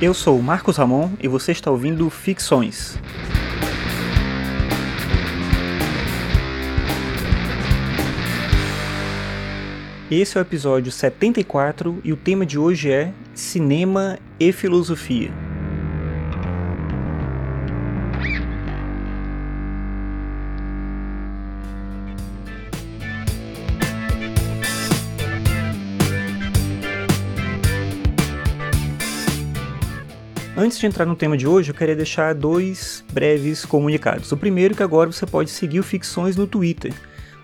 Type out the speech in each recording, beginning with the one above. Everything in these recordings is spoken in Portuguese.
Eu sou o Marcos Ramon e você está ouvindo Ficções. Esse é o episódio 74 e o tema de hoje é Cinema e Filosofia. Antes de entrar no tema de hoje, eu queria deixar dois breves comunicados. O primeiro é que agora você pode seguir o Ficções no Twitter.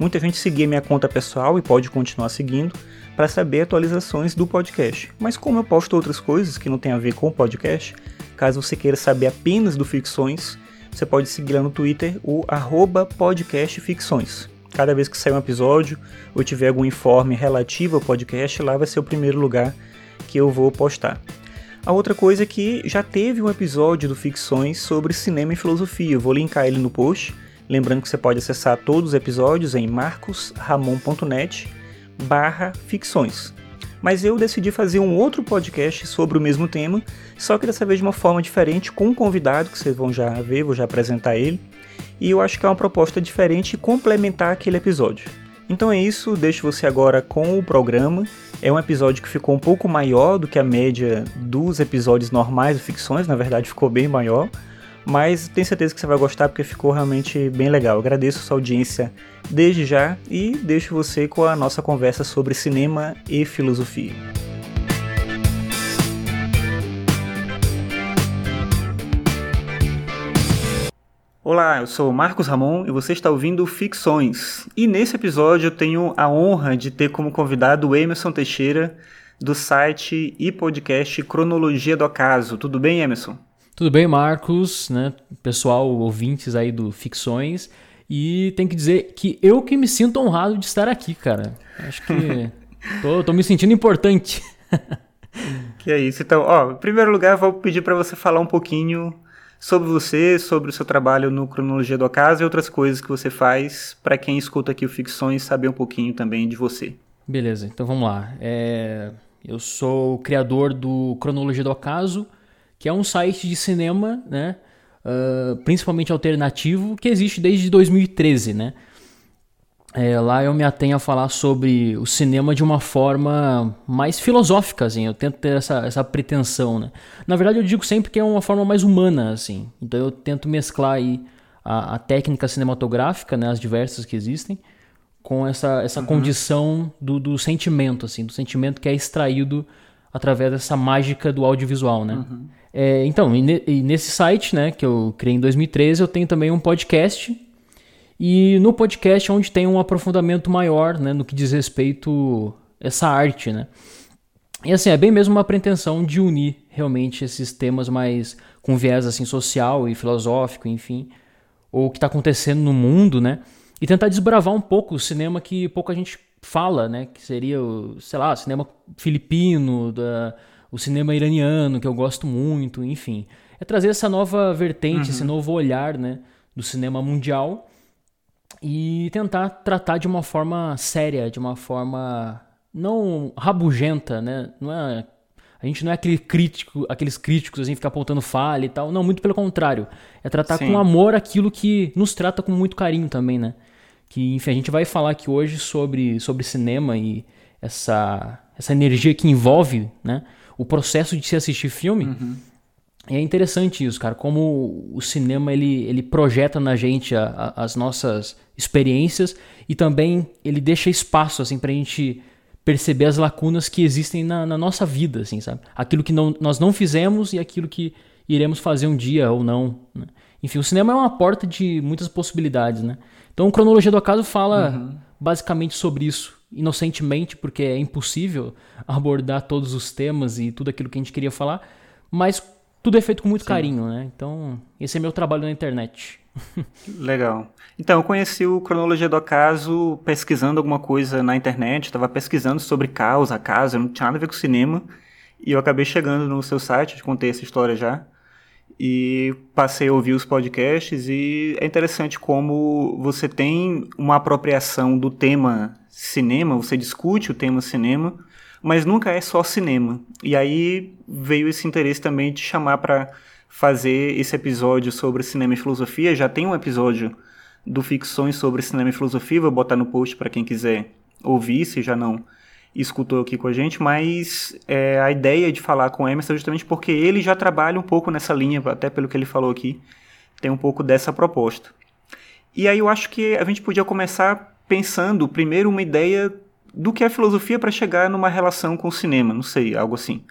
Muita gente seguia minha conta pessoal e pode continuar seguindo para saber atualizações do podcast. Mas como eu posto outras coisas que não tem a ver com o podcast, caso você queira saber apenas do Ficções, você pode seguir lá no Twitter o podcastficções. Cada vez que sair um episódio ou tiver algum informe relativo ao podcast, lá vai ser o primeiro lugar que eu vou postar. A outra coisa é que já teve um episódio do Ficções sobre cinema e filosofia. Eu vou linkar ele no post. Lembrando que você pode acessar todos os episódios em marcosramon.net barra ficções. Mas eu decidi fazer um outro podcast sobre o mesmo tema, só que dessa vez de uma forma diferente, com um convidado, que vocês vão já ver, vou já apresentar ele. E eu acho que é uma proposta diferente e complementar aquele episódio. Então é isso, deixo você agora com o programa. É um episódio que ficou um pouco maior do que a média dos episódios normais de ficções, na verdade ficou bem maior, mas tenho certeza que você vai gostar porque ficou realmente bem legal. Agradeço sua audiência desde já e deixo você com a nossa conversa sobre cinema e filosofia. Olá, eu sou Marcos Ramon e você está ouvindo Ficções. E nesse episódio eu tenho a honra de ter como convidado o Emerson Teixeira, do site e podcast Cronologia do Acaso. Tudo bem, Emerson? Tudo bem, Marcos, né? Pessoal, ouvintes aí do Ficções. E tem que dizer que eu que me sinto honrado de estar aqui, cara. Acho que tô, tô me sentindo importante. que é isso. Então, ó, em primeiro lugar, vou pedir para você falar um pouquinho sobre você, sobre o seu trabalho no Cronologia do Acaso e outras coisas que você faz para quem escuta aqui o Ficções saber um pouquinho também de você. Beleza, então vamos lá. É... Eu sou o criador do Cronologia do Acaso, que é um site de cinema, né? Uh, principalmente alternativo, que existe desde 2013, né? É, lá eu me atenho a falar sobre o cinema de uma forma mais filosófica, assim. Eu tento ter essa, essa pretensão, né? Na verdade, eu digo sempre que é uma forma mais humana, assim. Então eu tento mesclar aí a, a técnica cinematográfica, né? As diversas que existem, com essa, essa uhum. condição do, do sentimento, assim. Do sentimento que é extraído através dessa mágica do audiovisual, né? Uhum. É, então, e, ne, e nesse site, né? Que eu criei em 2013, eu tenho também um podcast e no podcast é onde tem um aprofundamento maior né, no que diz respeito a essa arte, né? E assim, é bem mesmo uma pretensão de unir realmente esses temas mais com viés assim social e filosófico, enfim, ou o que está acontecendo no mundo, né? E tentar desbravar um pouco o cinema que pouca gente fala, né? Que seria o, sei lá, cinema filipino, da, o cinema iraniano, que eu gosto muito, enfim. É trazer essa nova vertente, uhum. esse novo olhar, né? Do cinema mundial e tentar tratar de uma forma séria, de uma forma não rabugenta, né? Não é a gente não é aquele crítico, aqueles críticos assim ficar apontando falha e tal, não, muito pelo contrário. É tratar Sim. com amor aquilo que nos trata com muito carinho também, né? Que enfim, a gente vai falar aqui hoje sobre sobre cinema e essa essa energia que envolve, né, o processo de se assistir filme. Uhum. É interessante isso, cara, como o cinema ele, ele projeta na gente a, a, as nossas experiências e também ele deixa espaço assim pra gente perceber as lacunas que existem na, na nossa vida, assim, sabe? Aquilo que não, nós não fizemos e aquilo que iremos fazer um dia ou não. Né? Enfim, o cinema é uma porta de muitas possibilidades, né? Então, a Cronologia do Acaso fala uhum. basicamente sobre isso, inocentemente, porque é impossível abordar todos os temas e tudo aquilo que a gente queria falar, mas tudo é feito com muito Sim. carinho, né? Então, esse é meu trabalho na internet. Legal. Então, eu conheci o Cronologia do Acaso pesquisando alguma coisa na internet, estava pesquisando sobre caos, acaso, não tinha nada a ver com cinema, e eu acabei chegando no seu site, te contei essa história já, e passei a ouvir os podcasts, e é interessante como você tem uma apropriação do tema cinema, você discute o tema cinema, mas nunca é só cinema. E aí veio esse interesse também de chamar para fazer esse episódio sobre cinema e filosofia. Já tem um episódio do Ficções sobre cinema e filosofia, vou botar no post para quem quiser ouvir, se já não escutou aqui com a gente, mas é, a ideia de falar com o Emerson é justamente porque ele já trabalha um pouco nessa linha, até pelo que ele falou aqui, tem um pouco dessa proposta. E aí eu acho que a gente podia começar pensando primeiro uma ideia do que é filosofia para chegar numa relação com o cinema, não sei, algo assim.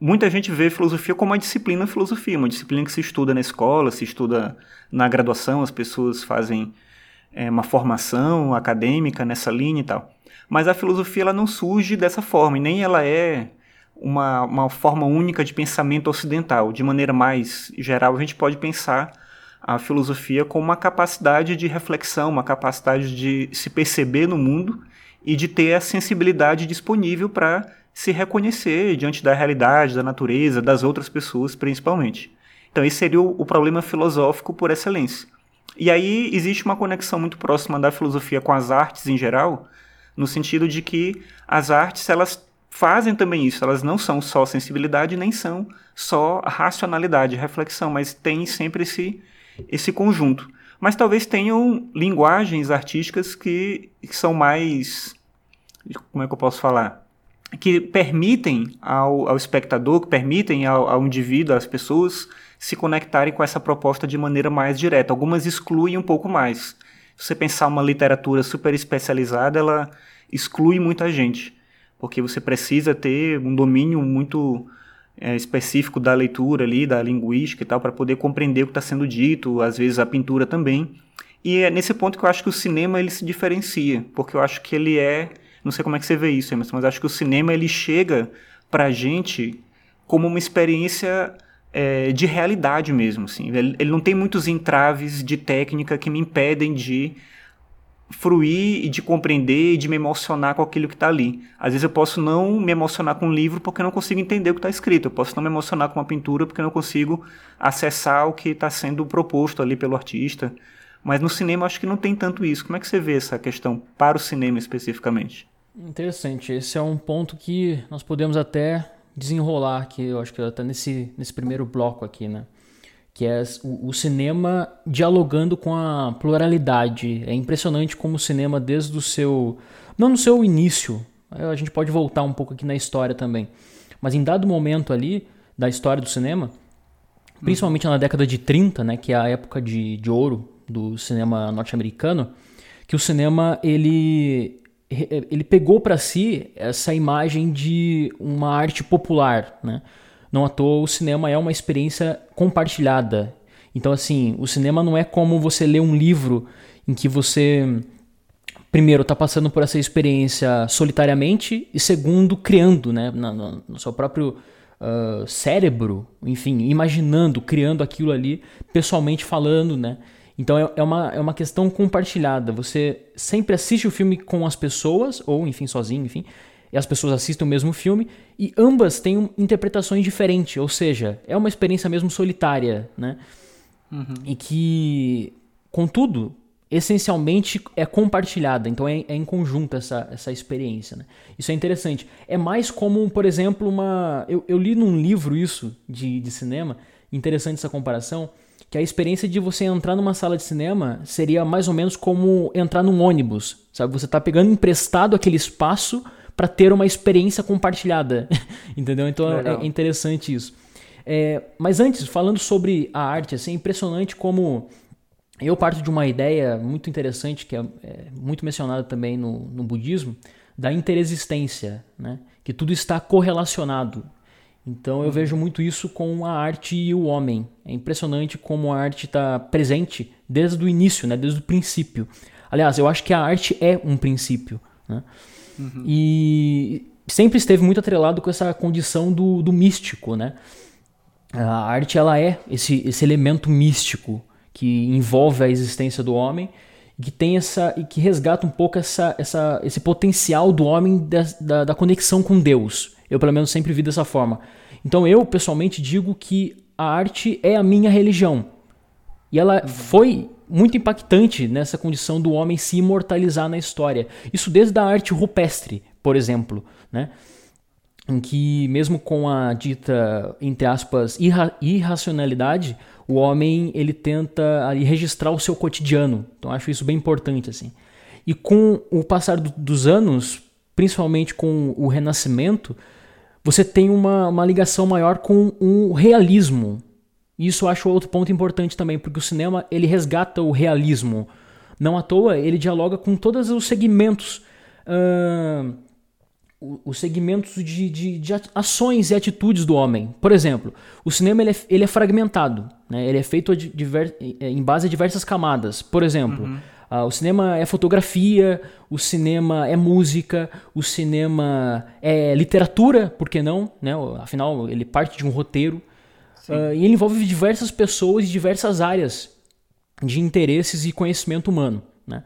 Muita gente vê filosofia como uma disciplina filosofia, uma disciplina que se estuda na escola, se estuda na graduação, as pessoas fazem é, uma formação acadêmica nessa linha e tal. Mas a filosofia ela não surge dessa forma, e nem ela é uma, uma forma única de pensamento ocidental. De maneira mais geral, a gente pode pensar a filosofia como uma capacidade de reflexão, uma capacidade de se perceber no mundo e de ter a sensibilidade disponível para se reconhecer diante da realidade, da natureza, das outras pessoas, principalmente. Então, esse seria o, o problema filosófico por excelência. E aí existe uma conexão muito próxima da filosofia com as artes em geral, no sentido de que as artes elas fazem também isso, elas não são só sensibilidade, nem são só racionalidade, reflexão, mas tem sempre esse, esse conjunto. Mas talvez tenham linguagens artísticas que, que são mais. Como é que eu posso falar? Que permitem ao, ao espectador, que permitem ao, ao indivíduo, às pessoas, se conectarem com essa proposta de maneira mais direta. Algumas excluem um pouco mais. Se você pensar uma literatura super especializada, ela exclui muita gente, porque você precisa ter um domínio muito é, específico da leitura ali, da linguística e tal, para poder compreender o que está sendo dito, às vezes a pintura também. E é nesse ponto que eu acho que o cinema ele se diferencia, porque eu acho que ele é, não sei como é que você vê isso, Emerson, mas acho que o cinema ele chega para a gente como uma experiência é, de realidade mesmo. Assim. Ele, ele, não tem muitos entraves de técnica que me impedem de fruir e de compreender e de me emocionar com aquilo que está ali. Às vezes eu posso não me emocionar com um livro porque eu não consigo entender o que está escrito. Eu posso não me emocionar com uma pintura porque eu não consigo acessar o que está sendo proposto ali pelo artista. Mas no cinema acho que não tem tanto isso. Como é que você vê essa questão para o cinema especificamente? Interessante. Esse é um ponto que nós podemos até desenrolar aqui, eu acho que até nesse, nesse primeiro bloco aqui, né? Que é o, cinema dialogando com a pluralidade. É impressionante como o cinema, desde o seu. Não no seu início, a gente pode voltar um pouco aqui na história também, mas em dado momento ali da história do cinema, principalmente na década de 30, né, que é a época de, de ouro do cinema norte-americano, que o cinema ele ele pegou para si essa imagem de uma arte popular, né? Não à toa, o cinema é uma experiência compartilhada. Então, assim, o cinema não é como você ler um livro em que você, primeiro, está passando por essa experiência solitariamente e, segundo, criando, né, no, no seu próprio uh, cérebro, enfim, imaginando, criando aquilo ali, pessoalmente falando, né? Então é, é, uma, é uma questão compartilhada. Você sempre assiste o filme com as pessoas, ou enfim, sozinho, enfim, e as pessoas assistem o mesmo filme e ambas têm interpretações diferentes, ou seja, é uma experiência mesmo solitária, né? Uhum. E que, contudo, essencialmente é compartilhada, então é, é, em conjunto essa, essa experiência. Né? Isso é interessante. É mais como, por exemplo, uma. Eu, eu li num livro isso de, de cinema, interessante essa comparação, que a experiência de você entrar numa sala de cinema seria mais ou menos como entrar num ônibus, sabe? Você está pegando emprestado aquele espaço para ter uma experiência compartilhada, entendeu? Então é, Legal. é interessante isso. É, mas antes, falando sobre a arte, assim, é impressionante como eu parto de uma ideia muito interessante, que é, é muito mencionada também no, no budismo, da interexistência, né? que tudo está correlacionado. Então eu uhum. vejo muito isso com a arte e o homem. É impressionante como a arte está presente desde o início, né? desde o princípio. Aliás, eu acho que a arte é um princípio. Né? Uhum. E sempre esteve muito atrelado com essa condição do, do místico, né? A arte ela é esse, esse elemento místico que envolve a existência do homem e que tem essa e que resgata um pouco essa, essa, esse potencial do homem da, da, da conexão com Deus. Eu pelo menos sempre vi dessa forma. Então eu pessoalmente digo que a arte é a minha religião. E ela uhum. foi muito impactante nessa condição do homem se imortalizar na história. Isso desde a arte rupestre, por exemplo, né? em que, mesmo com a dita, entre aspas, irra irracionalidade, o homem ele tenta ali, registrar o seu cotidiano. Então acho isso bem importante assim. E com o passar do, dos anos, principalmente com o Renascimento, você tem uma, uma ligação maior com o realismo. Isso eu acho outro ponto importante também, porque o cinema ele resgata o realismo. Não à toa, ele dialoga com todos os segmentos. Uh, os segmentos de, de, de, ações e atitudes do homem. Por exemplo, o cinema ele é, ele é fragmentado, né? ele é feito diver, em base a diversas camadas. Por exemplo, uhum. uh, o cinema é fotografia, o cinema é música, o cinema é literatura, por que não? Né? Afinal, ele parte de um roteiro. Uh, e ele envolve diversas pessoas e diversas áreas de interesses e conhecimento humano. Né?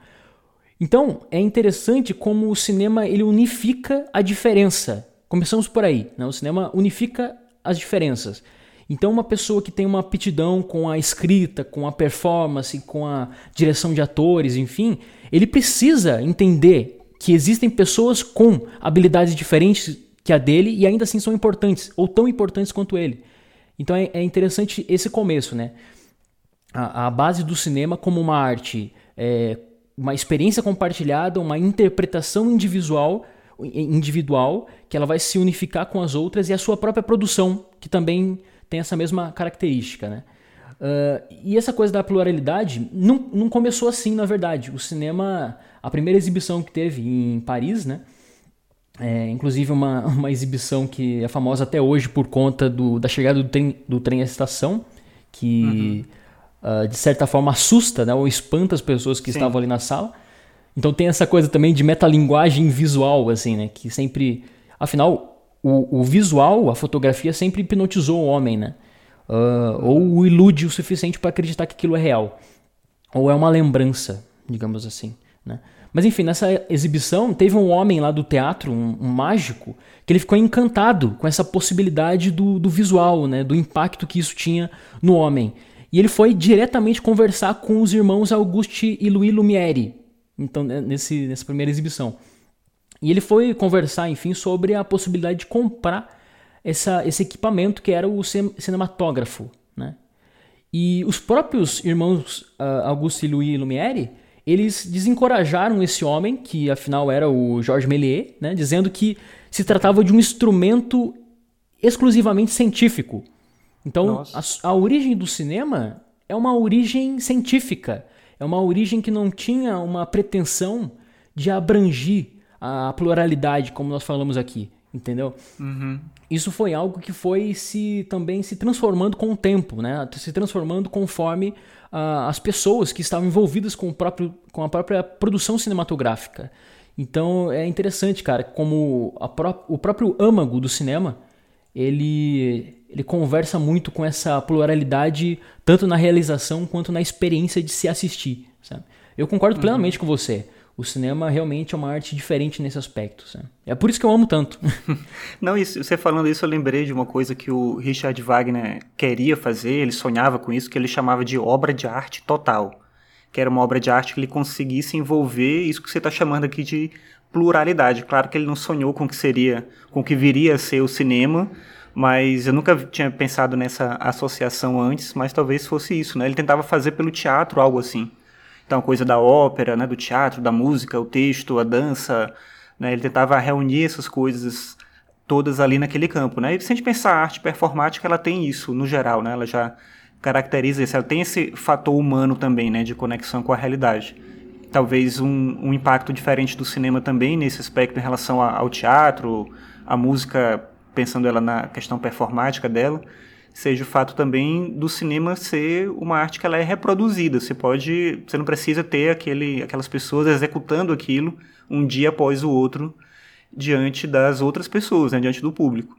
Então, é interessante como o cinema ele unifica a diferença. Começamos por aí. Né? O cinema unifica as diferenças. Então, uma pessoa que tem uma aptidão com a escrita, com a performance, com a direção de atores, enfim, ele precisa entender que existem pessoas com habilidades diferentes que a dele e ainda assim são importantes, ou tão importantes quanto ele. Então é, é interessante esse começo, né? A, a, base do cinema como uma arte é, uma experiência compartilhada, uma interpretação individual, individual, que ela vai se unificar com as outras e a sua própria produção, que também tem essa mesma característica, né? Uh, e essa coisa da pluralidade não, não começou assim, na verdade. O cinema, a primeira exibição que teve em Paris, né? É, inclusive uma, uma exibição que é famosa até hoje por conta do, da chegada do trem, do trem à estação, que uhum uh, de certa forma, assusta né, ou espanta as pessoas que Sim. estavam ali na sala. Então tem essa coisa também de metalinguagem visual, assim, né? Que sempre. Afinal, o, o visual, a fotografia sempre hipnotizou o homem, né? Uh, ou o ilude o suficiente para acreditar que aquilo é real. Ou é uma lembrança, digamos assim, né? Mas enfim, nessa exibição teve um homem lá do teatro, um, um mágico, que ele ficou encantado com essa possibilidade do, do visual, né? Do impacto que isso tinha no homem. E ele foi diretamente conversar com os irmãos Auguste e Louis Lumière, então, né, nesse, nessa primeira exibição. E ele foi conversar, enfim, sobre a possibilidade de comprar essa, esse equipamento que era o cinematógrafo. Né? E os próprios irmãos uh, Auguste e Louis Lumière, eles desencorajaram esse homem, que afinal era o Georges Méliès, né? dizendo que se tratava de um instrumento exclusivamente científico então, a, a, origem do cinema é uma origem científica, é uma origem que não tinha uma pretensão de abranger a pluralidade, como nós falamos aqui, entendeu? Uhum. Isso foi algo que foi se também se transformando com o tempo, né? Se transformando conforme as pessoas que estavam envolvidas com, o próprio, com a própria produção cinematográfica. Então é interessante, cara, como pró o próprio âmago do cinema ele ele conversa muito com essa pluralidade, tanto na realização quanto na experiência de se assistir. Sabe? Eu concordo uhum. plenamente com você. O cinema realmente é uma arte diferente nesse aspecto. É por isso que eu amo tanto. Não, isso, você falando isso, eu lembrei de uma coisa que o Richard Wagner queria fazer, ele sonhava com isso, que ele chamava de obra de arte total. Que era uma obra de arte que ele conseguisse envolver isso que você está chamando aqui de pluralidade. Claro que ele não sonhou com o que seria, com o que viria a ser o cinema, mas eu nunca tinha pensado nessa associação antes, mas talvez fosse isso, né? Ele tentava fazer pelo teatro algo assim. Então, coisa da ópera, né, do teatro, da música, o texto, a dança, né? Ele tentava reunir essas coisas todas ali naquele campo, né? E se a gente pensar a arte performática, ela tem isso no geral, né? Ela já caracteriza isso, ela tem esse fator humano também, né, de conexão com a realidade. Talvez um, um impacto diferente do cinema também nesse aspecto em relação ao teatro, a música pensando ela na questão performática dela, seja o fato também do cinema ser uma arte que ela é reproduzida. Você pode, você não precisa ter aquele, aquelas pessoas executando aquilo um dia após o outro diante das outras pessoas, né, diante do público.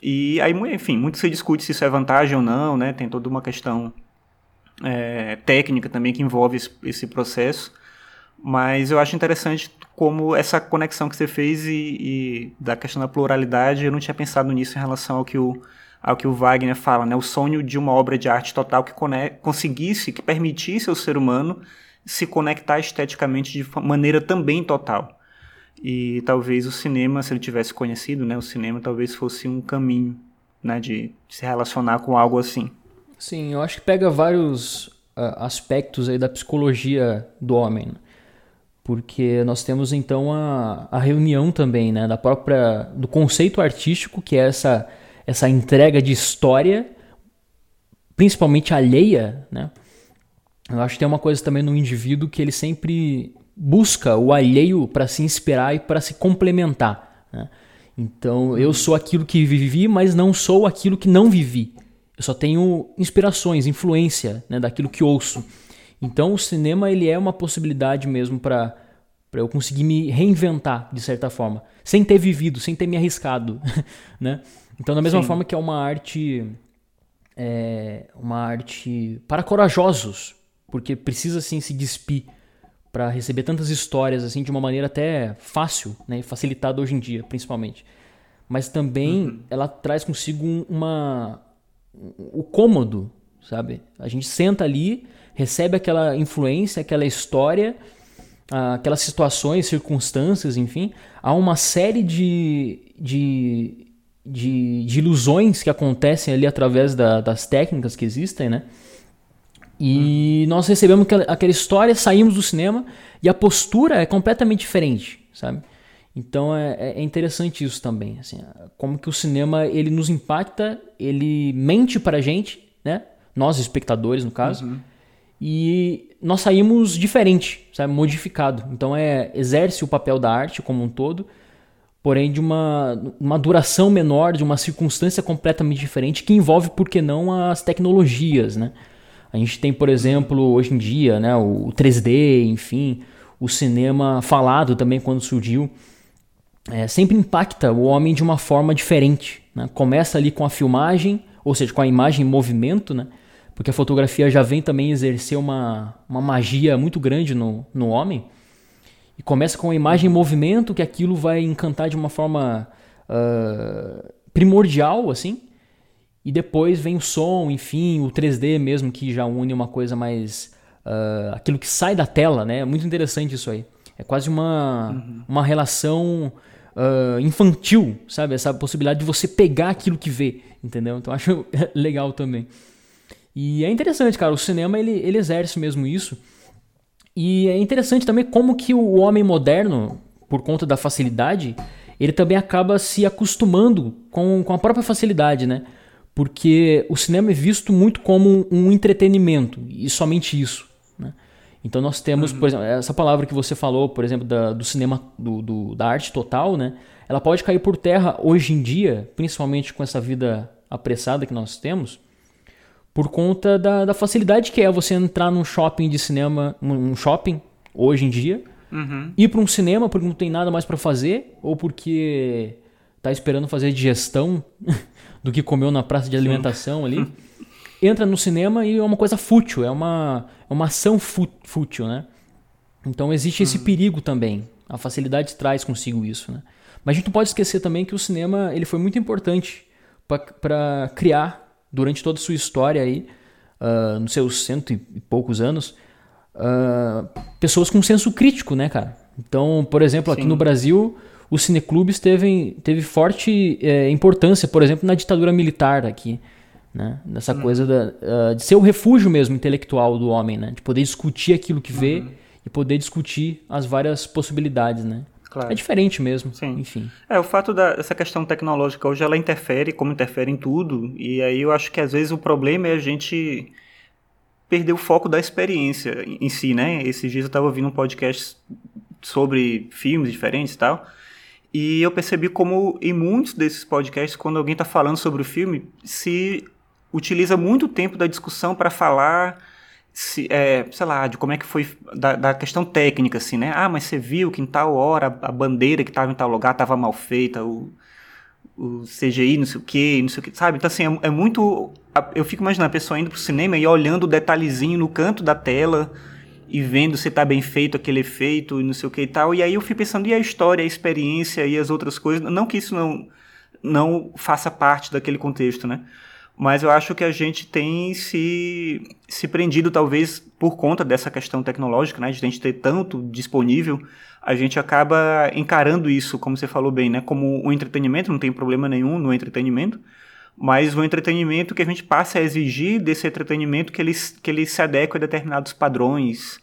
E aí, enfim, muito se discute se isso é vantagem ou não, né? Tem toda uma questão é, técnica também que envolve esse, esse processo. Mas eu acho interessante como essa conexão que você fez e, e, da questão da pluralidade, eu não tinha pensado nisso em relação ao que o, ao que o Wagner fala, né? O sonho de uma obra de arte total que conseguisse, que permitisse ao ser humano se conectar esteticamente de maneira também total. E talvez o cinema, se ele tivesse conhecido, né, o cinema talvez fosse um caminho, né, de se relacionar com algo assim. Sim, eu acho que pega vários uh, aspectos aí da psicologia do homem, porque nós temos então a, a reunião também, né, da própria do conceito artístico, que é essa essa entrega de história, principalmente alheia, né? Eu acho que tem uma coisa também no indivíduo que ele sempre busca o alheio para se inspirar e para se complementar. Né? Então, eu sou aquilo que vivi, mas não sou aquilo que não vivi. Eu só tenho inspirações, influência né, daquilo que ouço. Então, o cinema ele é uma possibilidade mesmo para eu conseguir me reinventar de certa forma, sem ter vivido, sem ter me arriscado, né? Então, da mesma Sim. forma que é uma arte é uma arte para corajosos, porque precisa assim se despir para receber tantas histórias assim de uma maneira até fácil, né, facilitada hoje em dia, principalmente. Mas também uhum. ela traz consigo uma o cômodo, sabe? A gente senta ali, recebe aquela influência, aquela história, aquelas situações, circunstâncias, enfim, há uma série de, de, de, de ilusões que acontecem ali através da, das técnicas que existem, né? E nós recebemos aquela história, saímos do cinema e a postura é completamente diferente, sabe? Então é, é, é interessante isso também, assim, como que o cinema ele nos impacta, ele mente para a gente, né? Nós espectadores no caso, uhum. e nós saímos diferente, sabe? Modificado. Então é exerce o papel da arte como um todo, porém de uma, uma duração menor, de uma circunstância completamente diferente que envolve, por que não, as tecnologias, né? A gente tem, por exemplo, hoje em dia, né, o 3D, enfim, o cinema falado também quando surgiu, é, sempre impacta o homem de uma forma diferente. Né? Começa ali com a filmagem, ou seja, com a imagem em movimento, né? porque a fotografia já vem também exercer uma, uma magia muito grande no, no homem. E começa com a imagem em movimento, que aquilo vai encantar de uma forma uh, primordial, assim. E depois vem o som, enfim, o 3D mesmo, que já une uma coisa mais. Uh, aquilo que sai da tela, né? É muito interessante isso aí. É quase uma, uhum. uma relação uh, infantil, sabe? Essa possibilidade de você pegar aquilo que vê, entendeu? Então acho legal também. E é interessante, cara. O cinema ele, ele exerce mesmo isso. E é interessante também como que o homem moderno, por conta da facilidade, ele também acaba se acostumando com, com a própria facilidade, né? porque o cinema é visto muito como um entretenimento e somente isso. Né? Então nós temos, uhum. por exemplo, essa palavra que você falou, por exemplo, da, do cinema, do, do, da arte total, né? ela pode cair por terra hoje em dia, principalmente com essa vida apressada que nós temos, por conta da, da facilidade que é você entrar num shopping de cinema, num shopping, hoje em dia, uhum. ir para um cinema porque não tem nada mais para fazer, ou porque tá esperando fazer digestão do que comeu na praça de alimentação ali. Entra no cinema e é uma coisa fútil, é uma, é uma ação fútil, né? Então existe esse hum. perigo também. A facilidade traz consigo isso, né? Mas a gente não pode esquecer também que o cinema ele foi muito importante para criar, durante toda a sua história aí, uh, nos seus cento e poucos anos, uh, pessoas com senso crítico, né, cara? Então, por exemplo, Sim. aqui no Brasil, os cineclubes teve, teve forte é, importância, por exemplo, na ditadura militar aqui. Né? Nessa uhum. coisa da, uh, de ser o refúgio mesmo intelectual do homem, né? De poder discutir aquilo que vê uhum. e poder discutir as várias possibilidades, né? Claro. É diferente mesmo, Sim. enfim. É, o fato dessa questão tecnológica hoje, ela interfere, como interfere em tudo, e aí eu acho que às vezes o problema é a gente perder o foco da experiência em si, né? Esses dias eu estava ouvindo um podcast sobre filmes diferentes e tal, e eu percebi como em muitos desses podcasts, quando alguém está falando sobre o filme, se utiliza muito tempo da discussão para falar, se, é, sei lá, de como é que foi, da, da, questão técnica, assim, né? Ah, mas você viu que em tal hora a bandeira que estava em tal lugar estava mal feita, o, o CGI, não sei o que, não sei o que, sabe? Então, assim, é, é muito. Eu fico imaginando a pessoa indo pro cinema e olhando o detalhezinho no canto da tela e vendo se tá bem feito aquele efeito e não sei o que e tal. E aí eu fui pensando, e a história, a experiência e as outras coisas? Não que isso não, não faça parte daquele contexto, né? Mas eu acho que a gente tem se, se prendido, talvez, por conta dessa questão tecnológica, né, de a gente ter tanto disponível, a gente acaba encarando isso, como você falou bem, né, como um entretenimento, não tem problema nenhum no entretenimento, mas o entretenimento que a gente passa a exigir desse entretenimento que ele, que ele se adeque a determinados padrões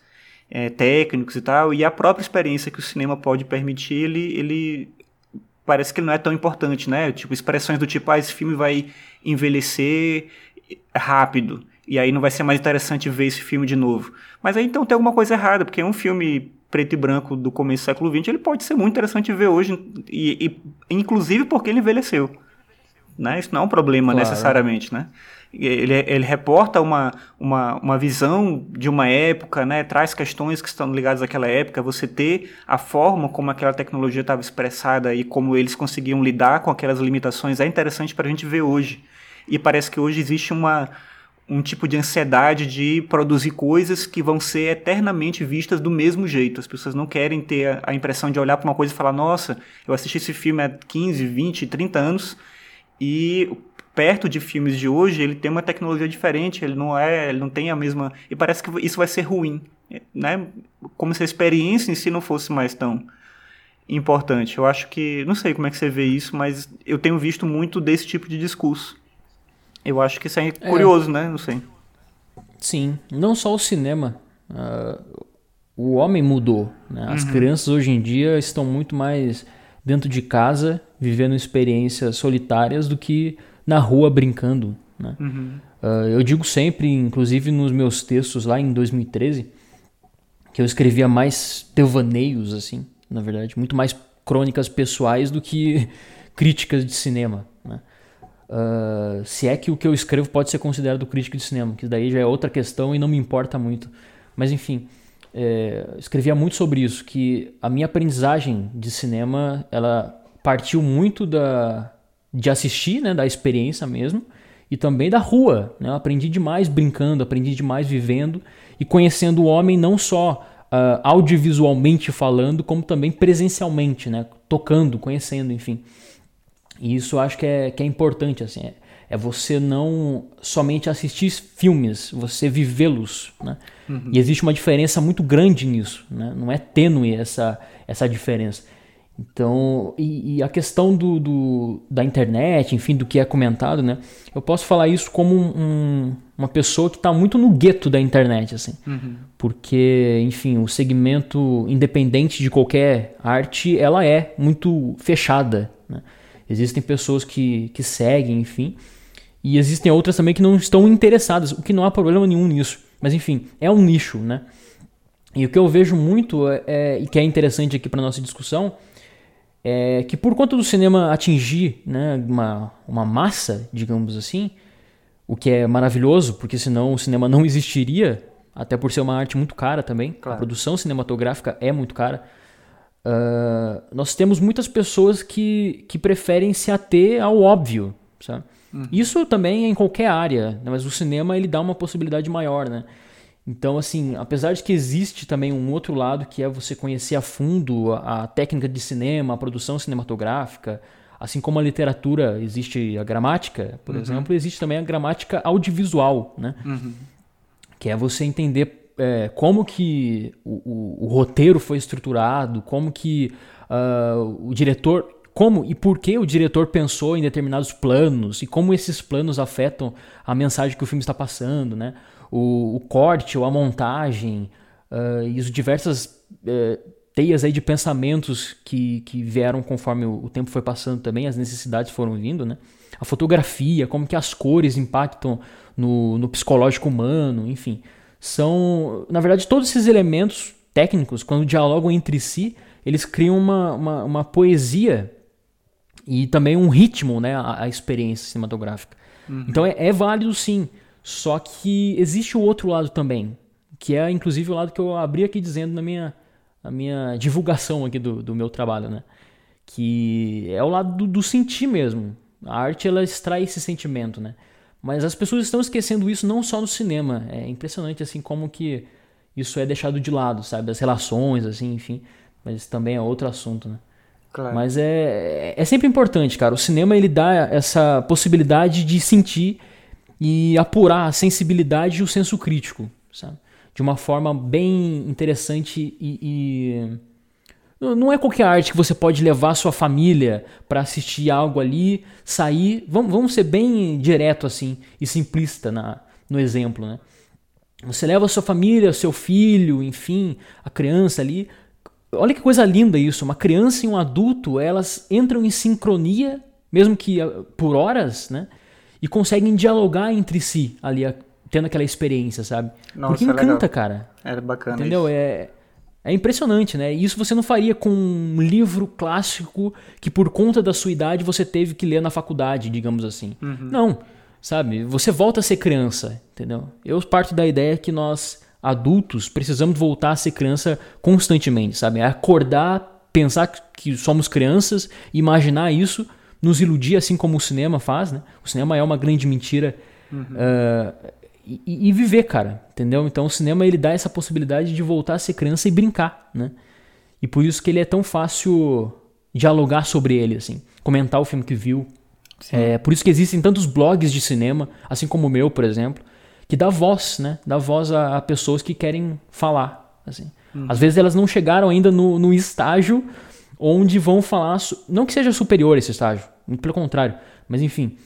é, técnicos e tal, e a própria experiência que o cinema pode permitir, ele, ele parece que ele não é tão importante, né? Tipo, expressões do tipo, ah, esse filme vai envelhecer rápido, e aí não vai ser mais interessante ver esse filme de novo. Mas aí então tem alguma coisa errada, porque um filme preto e branco do começo do século XX, ele pode ser muito interessante ver hoje, e, e inclusive porque ele envelheceu. Né? Isso não é um problema claro. necessariamente, né? Ele, ele reporta uma, uma, uma visão de uma época, né? traz questões que estão ligadas àquela época, você ter a forma como aquela tecnologia estava expressada e como eles conseguiam lidar com aquelas limitações é interessante para a gente ver hoje. E parece que hoje existe uma, um tipo de ansiedade de produzir coisas que vão ser eternamente vistas do mesmo jeito. As pessoas não querem ter a impressão de olhar para uma coisa e falar: nossa, eu assisti esse filme há 15, 20, 30 anos e perto de filmes de hoje, ele tem uma tecnologia diferente, ele não é, ele não tem a mesma, e parece que isso vai ser ruim, né? Como se a experiência em si não fosse mais tão importante. Eu acho que, não sei como é que você vê isso, mas eu tenho visto muito desse tipo de discurso. Eu acho que isso é, é. curioso, é. né? Não sei. Sim, não só o cinema. Uh, o homem mudou. Né? As uhum. crianças hoje em dia estão muito mais dentro de casa, vivendo experiências solitárias, do que na rua brincando. Né? Uhum. Uh, eu digo sempre, inclusive nos meus textos lá em 2013, que eu escrevia mais devaneios, assim, na verdade, muito mais crônicas pessoais do que críticas de cinema. Né? Uh, se é que o que eu escrevo pode ser considerado crítica de cinema, que daí já é outra questão e não me importa muito. Mas enfim, é, escrevia muito sobre isso, que a minha aprendizagem de cinema, ela partiu muito da, de assistir, né, da experiência mesmo, e também da rua. Né? Eu aprendi demais brincando, aprendi demais vivendo e conhecendo o homem não só uh, audiovisualmente falando, como também presencialmente, né? tocando, conhecendo, enfim. E isso acho que é, que é importante, assim. É, é você não somente assistir filmes, você vivê-los, né? Uhum. E existe uma diferença muito grande nisso, né? Não é tênue essa, essa diferença. Então, e, e a questão do, do, da internet, enfim, do que é comentado, né? Eu posso falar isso como um, uma pessoa que está muito no gueto da internet, assim. Uhum. Porque, enfim, o segmento independente de qualquer arte, ela é muito fechada, né? Existem pessoas que, que seguem, enfim, e existem outras também que não estão interessadas, o que não há problema nenhum nisso. Mas enfim, é um nicho, né? E o que eu vejo muito é, é e que é interessante aqui para nossa discussão é que por conta do cinema atingir né, uma, uma massa, digamos assim, o que é maravilhoso, porque senão o cinema não existiria, até por ser uma arte muito cara também. Claro. A produção cinematográfica é muito cara. Uh, nós temos muitas pessoas que, que preferem se ater ao óbvio, sabe? Uhum. Isso também é em qualquer área, né? mas o cinema ele dá uma possibilidade maior, né? Então, assim, apesar de que existe também um outro lado que é você conhecer a fundo a, a técnica de cinema, a produção cinematográfica, assim como a literatura existe a gramática, por uhum. exemplo, existe também a gramática audiovisual, né? Uhum. Que é você entender é, como que o, o, o, roteiro foi estruturado, como que uh, o diretor como e por que o diretor pensou em determinados planos e como esses planos afetam a mensagem que o filme está passando, né? O, o corte ou a montagem uh, e as diversas uh, teias aí de pensamentos que, que vieram conforme o, o, tempo foi passando também, as necessidades foram vindo, né? A fotografia, como que as cores impactam no, no psicológico humano, enfim. São, na verdade, todos esses elementos técnicos, quando dialogam entre si, eles criam uma, uma, uma poesia e também um ritmo, né, a, a experiência cinematográfica. Uhum. Então é, é, válido sim, só que existe o outro lado também, que é inclusive o lado que eu abri aqui dizendo na minha, na minha divulgação aqui do, do meu trabalho, né, que é o lado do, do sentir mesmo. A arte ela extrai esse sentimento, né? Mas as pessoas estão esquecendo isso não só no cinema. É impressionante assim como que isso é deixado de lado, sabe? As relações, assim, enfim. Mas também é outro assunto, né? Claro. Mas é, é sempre importante, cara. O cinema ele dá essa possibilidade de sentir e apurar a sensibilidade e o senso crítico, sabe? De uma forma bem interessante e, e... Não é qualquer arte que você pode levar sua família para assistir algo ali, sair. Vamos, vamos ser bem direto assim e simplista na, no exemplo, né? Você leva a sua família, seu filho, enfim, a criança ali. Olha que coisa linda isso. Uma criança e um adulto, elas entram em sincronia, mesmo que ah, por horas, né? E conseguem dialogar entre si ali, tendo aquela experiência, sabe? Nossa, Porque é encanta, é cara. É bacana. Entendeu? Isso. É, é impressionante, né? Isso você não faria com um livro clássico que, por conta da sua idade, você teve que ler na faculdade, digamos assim. Uhum. Não, sabe? Você volta a ser criança, entendeu? Eu parto da ideia que nós, adultos, precisamos voltar a ser criança constantemente, sabe? É acordar, pensar que somos crianças, imaginar isso, nos iludir, assim como o cinema faz, né? O cinema é uma grande mentira. Uhum. Uh, e, e, viver, cara, entendeu? Então o cinema ele dá essa possibilidade de voltar a ser criança e brincar, né? E por isso que ele é tão fácil dialogar sobre ele, assim, comentar o filme que viu. É por isso que existem tantos blogs de cinema, assim como o meu, por exemplo, que dá voz, né? Dá voz a, a pessoas que querem falar, assim. Uhum. Às vezes elas não chegaram ainda no, no estágio onde vão falar, não que seja superior esse estágio, muito pelo contrário, mas enfim,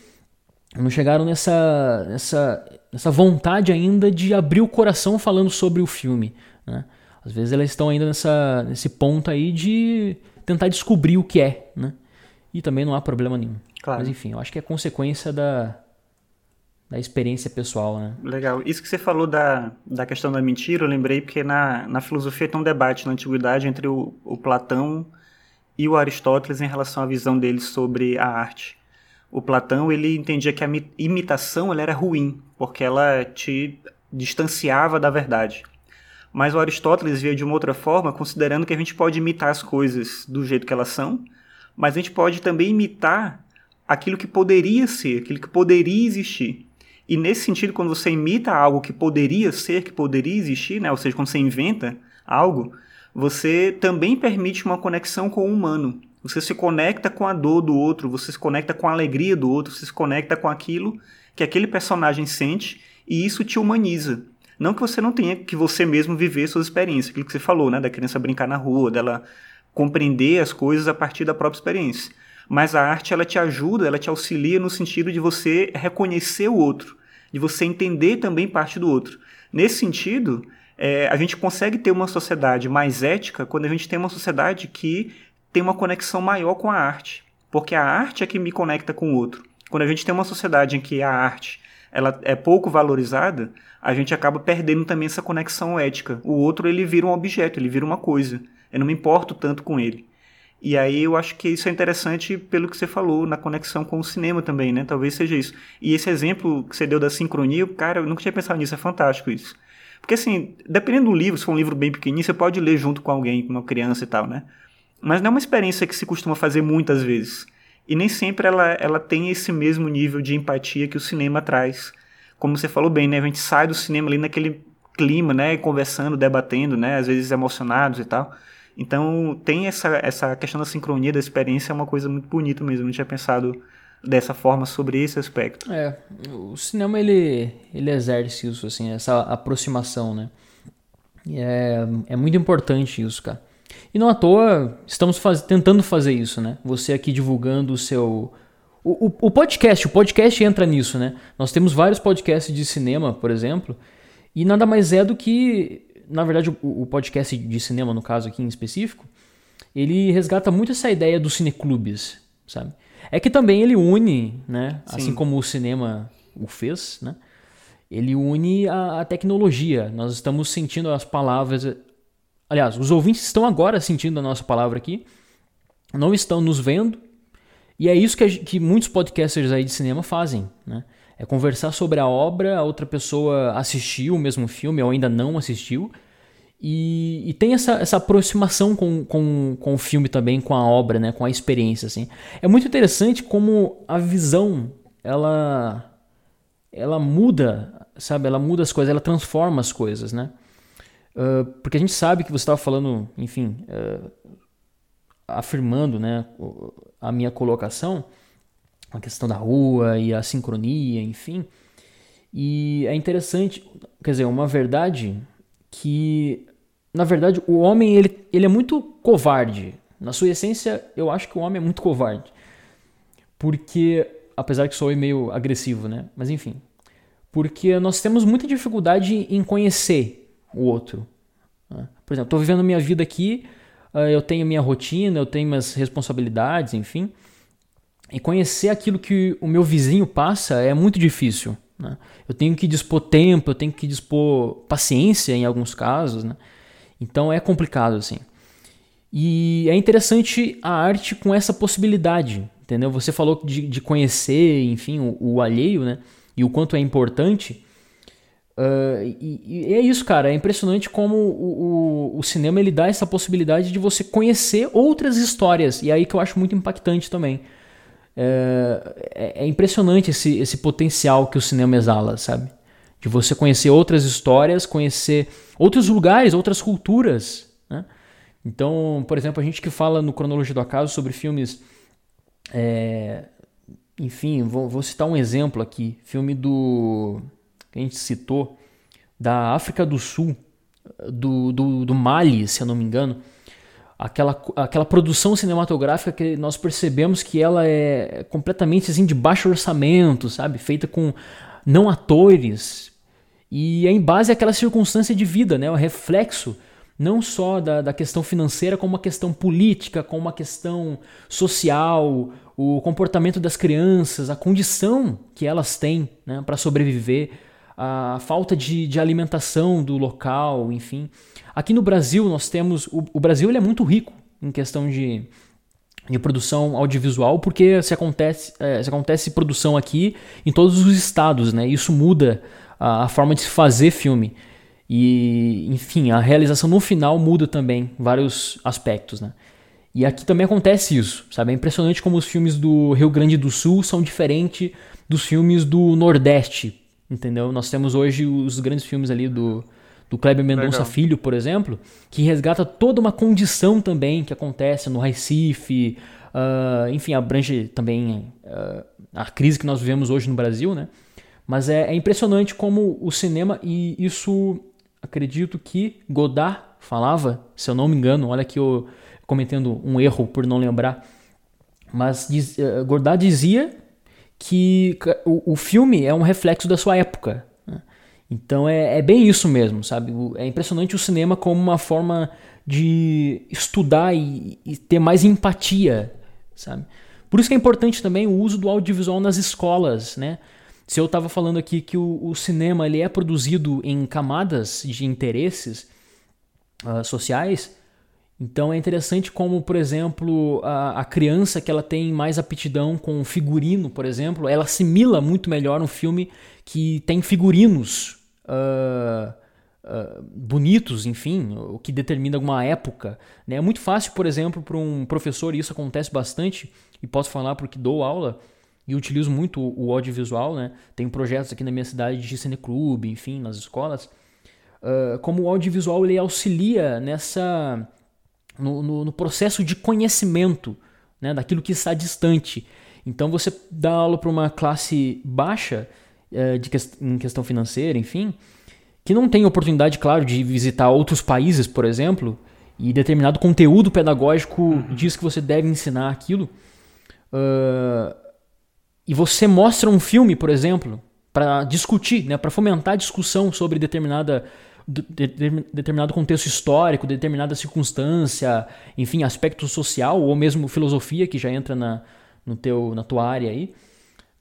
não chegaram nessa, nessa, nessa vontade ainda de abrir o coração falando sobre o filme. Né? Às vezes elas estão ainda nessa, nesse ponto aí de tentar descobrir o que é. Né? E também não há problema nenhum. Claro. Mas enfim, eu acho que é consequência da, da experiência pessoal. Né? Legal. Isso que você falou da, da questão da mentira, eu lembrei porque na, na filosofia tem um debate na antiguidade entre o, o Platão e o Aristóteles em relação à visão deles sobre a arte o Platão ele entendia que a imitação ela era ruim, porque ela te distanciava da verdade. Mas o Aristóteles via de uma outra forma, considerando que a gente pode imitar as coisas do jeito que elas são, mas a gente pode também imitar aquilo que poderia ser, aquilo que poderia existir. E nesse sentido, quando você imita algo que poderia ser, que poderia existir, né? ou seja, quando você inventa algo, você também permite uma conexão com o humano. Você se conecta com a dor do outro, você se conecta com a alegria do outro, você se conecta com aquilo que aquele personagem sente e isso te humaniza. Não que você não tenha que você mesmo viver suas experiências, aquilo que você falou, né, da criança brincar na rua, dela compreender as coisas a partir da própria experiência. Mas a arte ela te ajuda, ela te auxilia no sentido de você reconhecer o outro, de você entender também parte do outro. Nesse sentido, é, a gente consegue ter uma sociedade mais ética quando a gente tem uma sociedade que tem uma conexão maior com a arte, porque a arte é que me conecta com o outro. Quando a gente tem uma sociedade em que a arte ela é pouco valorizada, a gente acaba perdendo também essa conexão ética. O outro ele vira um objeto, ele vira uma coisa. Eu não me importo tanto com ele. E aí eu acho que isso é interessante pelo que você falou, na conexão com o cinema também, né? Talvez seja isso. E esse exemplo que você deu da sincronia, cara, eu nunca tinha pensado nisso, é fantástico isso. Porque assim, dependendo do livro, se for um livro bem pequenininho, você pode ler junto com alguém, com uma criança e tal, né? Mas não é uma experiência que se costuma fazer muitas vezes. E nem sempre ela, ela tem esse mesmo nível de empatia que o cinema traz. Como você falou bem, né? A gente sai do cinema ali naquele clima, né? Conversando, debatendo, né? Às vezes emocionados e tal. Então tem essa, essa questão da sincronia da experiência, é uma coisa muito bonita mesmo. Gente tinha pensado dessa forma sobre esse aspecto. É, o cinema ele, ele exerce isso, assim, essa aproximação, né? E é, é muito importante isso, cara. E não à toa estamos faz... tentando fazer isso, né? Você aqui divulgando o seu. O, o, o, podcast, o podcast entra nisso, né? Nós temos vários podcasts de cinema, por exemplo, e nada mais é do que. Na verdade, o, o podcast de cinema, no caso aqui em específico, ele resgata muito essa ideia dos cineclubes, sabe? É que também ele une, né? Sim. Assim como o cinema o fez, né? Ele une a, a tecnologia. Nós estamos sentindo as palavras Aliás, os ouvintes estão agora sentindo a nossa palavra aqui, não estão nos vendo, e é isso que, a, que muitos podcasters aí de cinema fazem, né? É conversar sobre a obra, a outra pessoa assistiu o mesmo filme ou ainda não assistiu, e, e tem essa, essa aproximação com, com, com o filme também, com a obra, né? com a experiência. Assim. É muito interessante como a visão ela, ela muda, sabe? Ela muda as coisas, ela transforma as coisas, né? Uh, porque a gente sabe que você estava falando, enfim, uh, afirmando né, a minha colocação, a questão da rua e a sincronia, enfim. E é interessante, quer dizer, uma verdade que, na verdade, o homem ele, ele é muito covarde. Na sua essência, eu acho que o homem é muito covarde. Porque, apesar que sou meio agressivo, né? Mas enfim. Porque nós temos muita dificuldade em conhecer o outro. Né? Por exemplo, estou vivendo minha vida aqui, ah, eu tenho minha rotina, eu tenho minhas responsabilidades, enfim. E conhecer aquilo que o meu vizinho passa é muito difícil. Né? Eu tenho que dispor tempo, eu tenho que dispor paciência em alguns casos. Né? Então é complicado assim. E é interessante a arte com essa possibilidade, entendeu? Você falou de, de conhecer, enfim, o, o, alheio, né? E o quanto é importante. Uh, e, e, é isso, cara. É impressionante como o, o, o, cinema ele dá essa possibilidade de você conhecer outras histórias. E é aí que eu acho muito impactante também. É, é, é, impressionante esse, esse potencial que o cinema exala, sabe? De você conhecer outras histórias, conhecer outros lugares, outras culturas. Né? Então, por exemplo, a gente que fala no Cronologia do Acaso sobre filmes. É, enfim, vou, vou citar um exemplo aqui: filme do. que a gente citou, da África do Sul, do, do, do Mali, se eu não me engano aquela, aquela produção cinematográfica que nós percebemos que ela é completamente assim de baixo orçamento, sabe? Feita com não atores. E é em base àquela circunstância de vida, né? O reflexo não só da, da questão financeira, como uma questão política, como uma questão social, o comportamento das crianças, a condição que elas têm né, para sobreviver, a falta de, de alimentação do local, enfim. Aqui no Brasil nós temos o, o Brasil ele é muito rico em questão de, de produção audiovisual porque se acontece é, se acontece produção aqui em todos os estados, né? Isso muda a, a forma de se fazer filme e enfim a realização no final muda também vários aspectos, né? E aqui também acontece isso, sabe? É impressionante como os filmes do Rio Grande do Sul são diferentes dos filmes do Nordeste, entendeu? Nós temos hoje os grandes filmes ali do do Kleber Mendonça Filho, por exemplo, que resgata toda uma condição também que acontece no Recife, uh, enfim, abrange também uh, a crise que nós vivemos hoje no Brasil, né? Mas é, é, impressionante como o cinema, e isso acredito que Godard falava, se eu não me engano, olha aqui eu cometendo um erro por não lembrar, mas diz, uh, Godard dizia que o, o filme é um reflexo da sua época, então é, é, bem isso mesmo, sabe? É impressionante o cinema como uma forma de estudar e, e, ter mais empatia, sabe? Por isso que é importante também o uso do audiovisual nas escolas, né? Se eu estava falando aqui que o, o, cinema ele é produzido em camadas de interesses uh, sociais, então é interessante como, por exemplo, a, a, criança que ela tem mais aptidão com figurino, por exemplo, ela assimila muito melhor um filme que tem figurinos uh, uh, bonitos, enfim, o que determina alguma época. Né? É muito fácil, por exemplo, para um professor, e isso acontece bastante, e posso falar porque dou aula e utilizo muito o audiovisual, né? Tem projetos aqui na minha cidade de cineclube, enfim, nas escolas. Uh, como o audiovisual ele auxilia nessa no, no, no, processo de conhecimento né, daquilo que está distante. Então você dá aula para uma classe baixa é, de que, em questão financeira, enfim, que não tem oportunidade, claro, de visitar outros países, por exemplo, e determinado conteúdo pedagógico uhum. diz que você deve ensinar aquilo, uh, e você mostra um filme, por exemplo, para discutir, né, para fomentar a discussão sobre determinada de, de, determinado contexto histórico, determinada circunstância, enfim, aspecto social ou mesmo filosofia que já entra na, no teu, na tua área aí.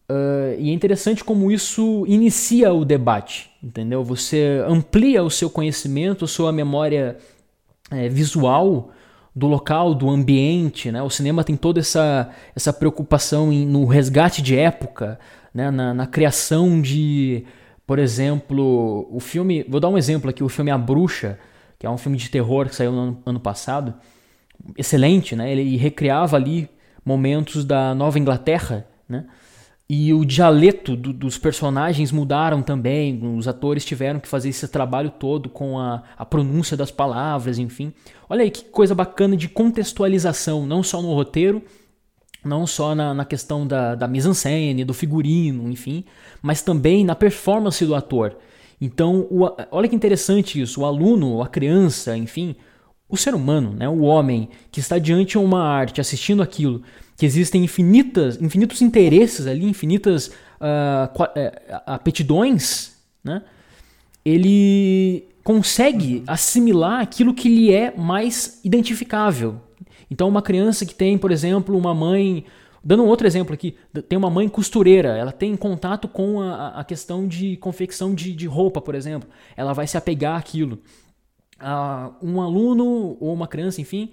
Uh, e é interessante como isso inicia o debate, entendeu? Você amplia o seu conhecimento, a sua memória é, visual do local, do ambiente, né? O cinema tem toda essa, essa preocupação em, no resgate de época, né? na, na criação de, por exemplo, o filme... Vou dar um exemplo aqui, o filme A Bruxa, que é um filme de terror que saiu no ano, ano passado. Excelente, né? Ele recriava ali momentos da Nova Inglaterra, né? E o dialeto do, dos personagens mudaram também, os atores tiveram que fazer esse trabalho todo com a, a pronúncia das palavras, enfim. Olha aí que coisa bacana de contextualização, não só no roteiro, não só na, na questão da, da mise-en-scène, do figurino, enfim, mas também na performance do ator. Então, o, olha que interessante isso, o aluno, a criança, enfim, o ser humano, né, o homem que está diante de uma arte, assistindo aquilo, que existem infinitas, infinitos interesses ali, infinitas uh, aptidões, né, ele consegue assimilar aquilo que lhe é mais identificável. Então, uma criança que tem, por exemplo, uma mãe. Dando um outro exemplo aqui, tem uma mãe costureira, ela tem contato com a, a questão de confecção de, de roupa, por exemplo. Ela vai se apegar àquilo. Uh, um aluno ou uma criança, enfim,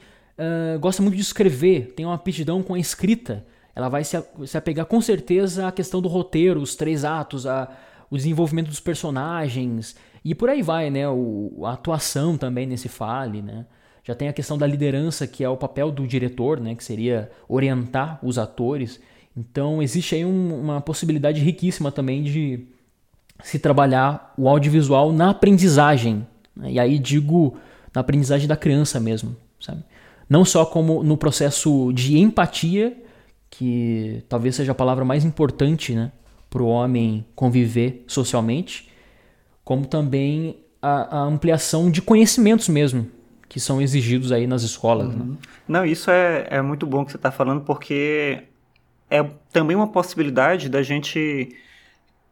gosta muito de escrever, tem uma aptidão com a escrita. Ela vai se, se apegar com certeza à questão do roteiro, os três atos, a, o desenvolvimento dos personagens e por aí vai, né? O, a atuação também nesse fale, né? Já tem a questão da liderança, que é o papel do diretor, né? Que seria orientar os atores. Então existe aí um, uma possibilidade riquíssima também de se trabalhar o audiovisual na aprendizagem. Né? E aí digo na aprendizagem da criança mesmo, sabe? Não só como no processo de empatia, que talvez seja a palavra mais importante, né? Para o homem conviver socialmente, como também a, a, ampliação de conhecimentos mesmo que são exigidos aí nas escolas. Né? Uhum. Né? Não, isso é, é muito bom que você está falando, porque é também uma possibilidade da gente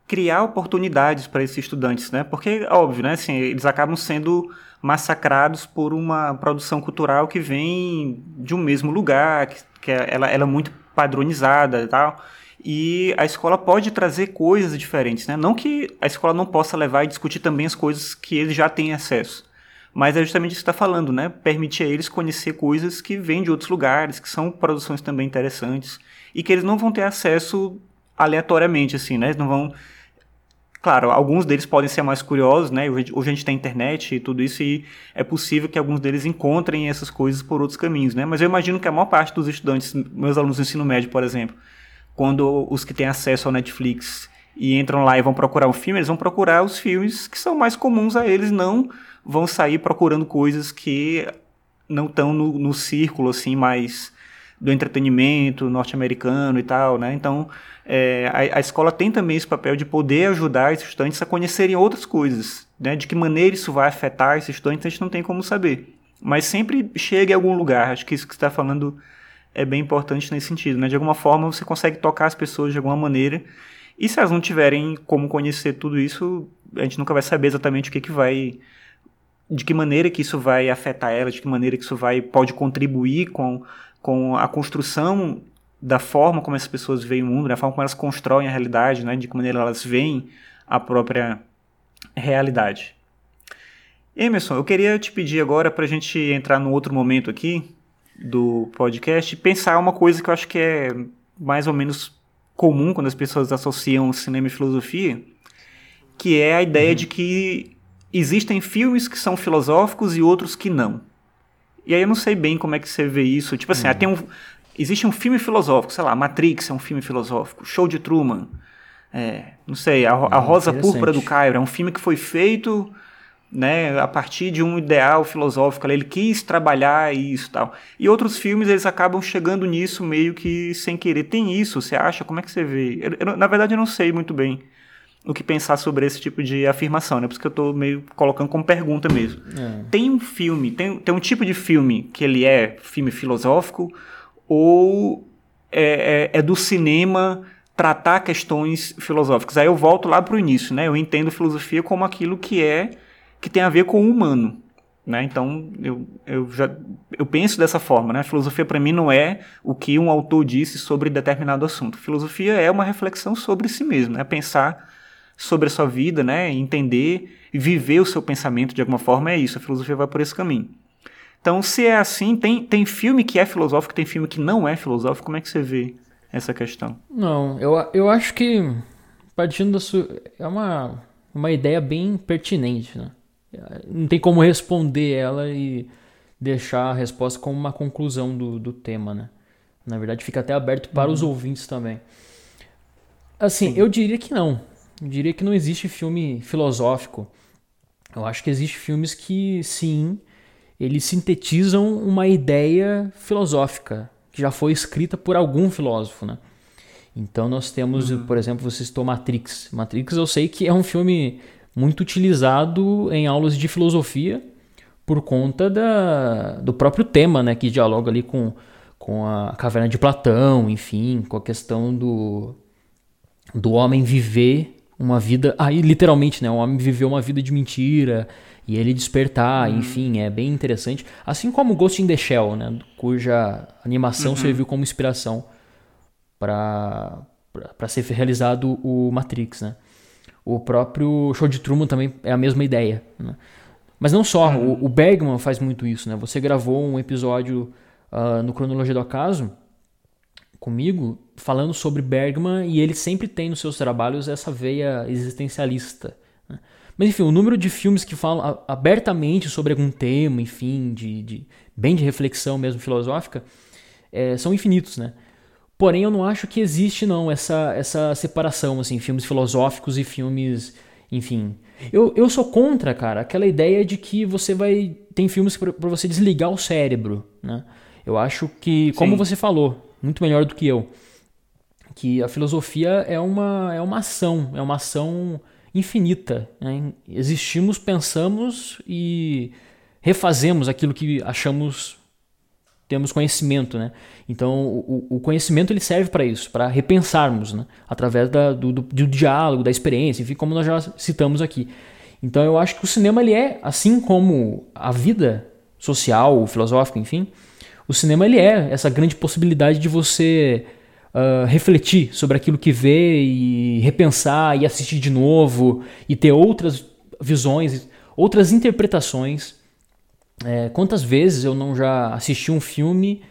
criar oportunidades para esses estudantes, né? Porque, óbvio, né? Assim, eles acabam sendo massacrados por uma produção cultural que vem de um mesmo lugar, que, que é, ela, ela é muito padronizada e tal. E a escola pode trazer coisas diferentes, né? Não que a escola não possa levar e discutir também as coisas que eles já têm acesso. Mas é justamente isso que está falando, né? Permitir a eles conhecer coisas que vêm de outros lugares, que são produções também interessantes e que eles não vão ter acesso aleatoriamente, assim, né? Eles não vão Claro, alguns deles podem ser mais curiosos, né? Hoje, a gente tem internet e tudo isso, e é possível que alguns deles encontrem essas coisas por outros caminhos, né? Mas eu imagino que a maior parte dos estudantes, meus alunos do ensino médio, por exemplo, quando os que têm acesso ao Netflix e entram lá e vão procurar um filme, eles vão procurar os filmes que são mais comuns a eles, não vão sair procurando coisas que não estão no, no círculo assim mais do entretenimento norte-americano e tal, né? Então é, a, a, escola tem também esse papel de poder ajudar esses estudantes a conhecerem outras coisas, né? De que maneira isso vai afetar esses estudantes a gente não tem como saber, mas sempre chega em algum lugar. Acho que isso que está falando é bem importante nesse sentido, né? De alguma forma você consegue tocar as pessoas de alguma maneira e se elas não tiverem como conhecer tudo isso, a gente nunca vai saber exatamente o que que vai de que maneira que isso vai afetar ela, de que maneira que isso vai pode contribuir com, com a construção da forma como as pessoas veem o mundo, da forma como elas constroem a realidade, né, de que maneira elas veem a própria realidade. Emerson, eu queria te pedir agora para a gente entrar num outro momento aqui do podcast e pensar uma coisa que eu acho que é mais ou menos comum quando as pessoas associam cinema e filosofia, que é a ideia uhum. de que existem filmes que são filosóficos e outros que não. E aí eu não sei bem como é que você vê isso. Tipo assim, ah, tem um, existe um filme filosófico, sei lá, Matrix é um filme filosófico, Show de Truman, é, não sei, A, a hum, Rosa Púrpura do Cairo é um filme que foi feito né, a partir de um ideal filosófico, ele quis trabalhar isso tal. E outros filmes eles acabam chegando nisso meio que sem querer. Tem isso, você acha? Como é que você vê? Eu, eu, na verdade eu não sei muito bem o que pensar sobre esse tipo de afirmação, né? Por isso que eu estou meio colocando como pergunta mesmo. É. Tem um filme, tem, tem um tipo de filme que ele é filme filosófico ou é, é, é do cinema tratar questões filosóficas. Aí eu volto lá para o início, né? Eu entendo filosofia como aquilo que é que tem a ver com o humano. Né? Então, eu, eu, já, eu penso dessa forma. Né? filosofia, para mim, não é o que um autor disse sobre determinado assunto. filosofia é uma reflexão sobre si mesmo, é né? pensar sobre a sua vida, né? entender e viver o seu pensamento de alguma forma. É isso, a filosofia vai por esse caminho. Então, se é assim, tem, tem filme que é filosófico, tem filme que não é filosófico. Como é que você vê essa questão? Não, eu, eu acho que, partindo da sua. É uma, uma ideia bem pertinente, né? não tem como responder ela e deixar a resposta como uma conclusão do, do tema, né? Na verdade, fica até aberto para uhum. os ouvintes também. Assim, Sim. eu diria que não. Eu diria que não existe filme filosófico. Eu acho que existem filmes que, sim, eles sintetizam uma ideia filosófica, que já foi escrita por algum filósofo, né? Então nós temos, uhum. por exemplo, você citou Matrix. Matrix eu sei que é um filme muito utilizado em aulas de filosofia por conta da, do próprio tema, né, que dialoga ali com, com a caverna de Platão, enfim, com a questão do, do homem viver uma vida, aí literalmente, né, o homem viver uma vida de mentira e ele despertar, uhum. enfim, é bem interessante. Assim como Ghost in the Shell, né, cuja animação uhum. serviu como inspiração para ser realizado o Matrix, né? O próprio Show de Truman também é a mesma ideia, né? Mas não só, o, uhum. o, Bergman faz muito isso, né? Você gravou um episódio uh, no Cronologia do Acaso comigo falando sobre Bergman e ele sempre tem nos seus trabalhos essa veia existencialista. Né? Mas enfim, o número de filmes que falam abertamente sobre algum tema, enfim, de, de bem de reflexão mesmo filosófica, é, são infinitos, né? Porém, eu não acho que existe não essa, essa separação, assim, filmes filosóficos e filmes, enfim. Eu, eu sou contra, cara, aquela ideia de que você vai. Tem filmes para você desligar o cérebro, né? Eu acho que, como Sim. você falou, muito melhor do que eu, que a filosofia é uma, é uma ação, é uma ação infinita. Né? Existimos, pensamos e refazemos aquilo que achamos temos conhecimento, né? Então o, o conhecimento ele serve para isso, para repensarmos, né? Através da, do, do, do, diálogo, da experiência, enfim, como nós já citamos aqui. Então eu acho que o cinema ele é, assim como a vida social, filosófica, enfim, o cinema ele é essa grande possibilidade de você uh, refletir sobre aquilo que vê e repensar e assistir de novo e ter outras visões, outras interpretações. É, quantas vezes eu não já assisti um filme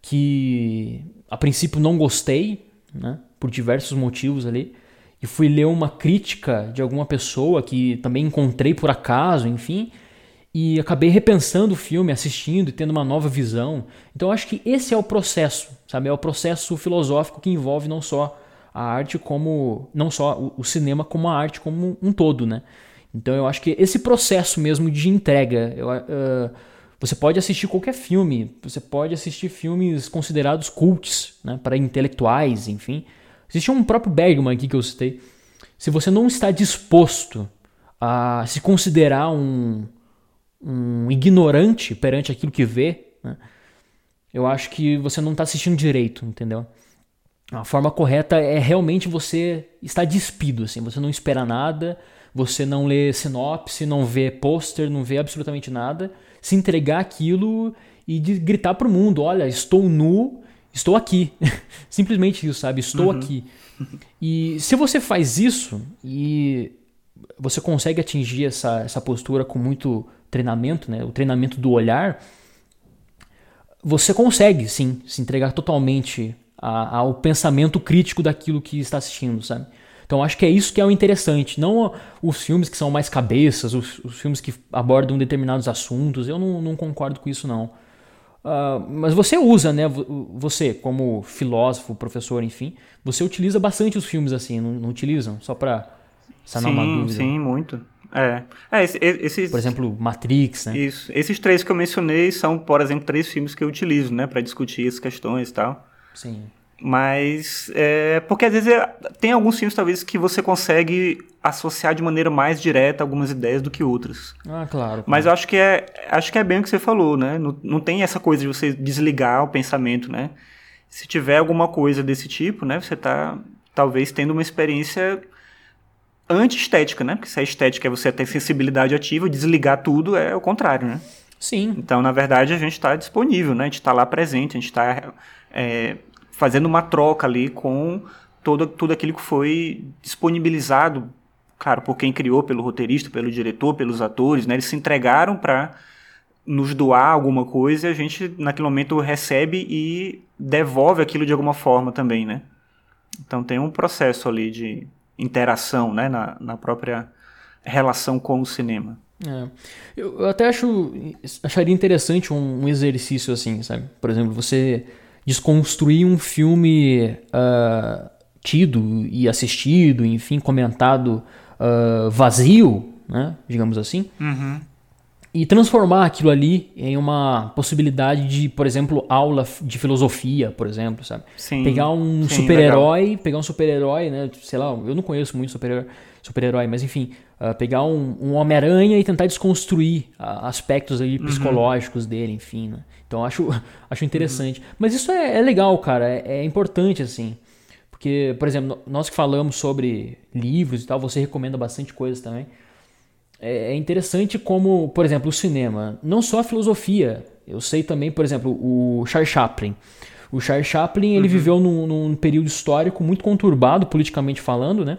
que a princípio não gostei, né, por diversos motivos ali, e fui ler uma crítica de alguma pessoa que também encontrei por acaso, enfim, e acabei repensando o filme, assistindo e tendo uma nova visão. Então acho que esse é o processo, sabe? É o processo filosófico que envolve não só a arte como não só o cinema como a arte como um todo, né? Então eu acho que esse processo mesmo de entrega, eu, uh, você pode assistir qualquer filme, você pode assistir filmes considerados cults, né, para intelectuais, enfim. Existe um próprio Bergman aqui que eu citei. Se você não está disposto a se considerar um, um ignorante perante aquilo que vê, né, eu acho que você não está assistindo direito, entendeu? A forma correta é realmente você estar despido, assim, você não espera nada, você não lê sinopse, não vê pôster, não vê absolutamente nada, se entregar aquilo e gritar pro mundo, olha, estou nu, estou aqui. Simplesmente isso, sabe? Estou uhum. aqui. E se você faz isso e você consegue atingir essa, essa postura com muito treinamento, né? O treinamento do olhar, você consegue, sim, se entregar totalmente ao pensamento crítico daquilo que está assistindo, sabe? Então acho que é isso que é o interessante, não os filmes que são mais cabeças, os, os filmes que abordam determinados assuntos, eu não, não concordo com isso não. Uh, mas você usa, né? Você, como filósofo, professor, enfim, você utiliza bastante os filmes assim, não, não utilizam? Só para sanar sim, uma dúvida. Sim, muito. É. é esse, esses, por exemplo, Matrix, né? Isso. Esses três que eu mencionei são, por exemplo, três filmes que eu utilizo, né, para discutir essas questões e tal. Sim. Mas é porque às vezes é, tem alguns filmes talvez que você consegue associar de maneira mais direta algumas ideias do que outras. Ah, claro. Mas eu acho que é acho que é bem o que você falou, né? Não, não tem essa coisa de você desligar o pensamento, né? Se tiver alguma coisa desse tipo, né? Você está talvez tendo uma experiência anti-estética, né? Porque se a estética é você ter sensibilidade ativa, desligar tudo é o contrário, né? Sim. Então, na verdade, a gente está disponível, né? A gente está lá presente, a gente está é, fazendo uma troca ali com todo, tudo aquilo que foi disponibilizado, claro, por quem criou, pelo roteirista, pelo diretor, pelos atores, né? Eles se entregaram para nos doar alguma coisa e a gente, naquele momento, recebe e devolve aquilo de alguma forma também, né? Então tem um processo ali de interação, né? Na, na própria relação com o cinema. É. Eu, até acho acharia interessante um, um exercício assim, sabe? Por exemplo, você desconstruir um filme uh, tido e assistido, enfim, comentado uh, vazio, né, digamos assim, uhum. E transformar aquilo ali em uma possibilidade de, por exemplo, aula de filosofia, por exemplo, sabe? Sim, pegar um super-herói, pegar um super-herói, né? Sei lá, eu não conheço muito super-herói, super mas enfim, uh, pegar um, um Homem-Aranha e tentar desconstruir uh, aspectos aí uhum. psicológicos dele, enfim, né? Então acho, acho interessante. Uhum. Mas isso é, é legal, cara, é, é importante, assim. Porque, por exemplo, nós que falamos sobre livros e tal, você recomenda bastante coisas também. É, é interessante como, por exemplo, o cinema, não só a filosofia. Eu sei também, por exemplo, o Charles Chaplin. O Charles Chaplin ele uhum. viveu num, num, período histórico muito conturbado, politicamente falando, né?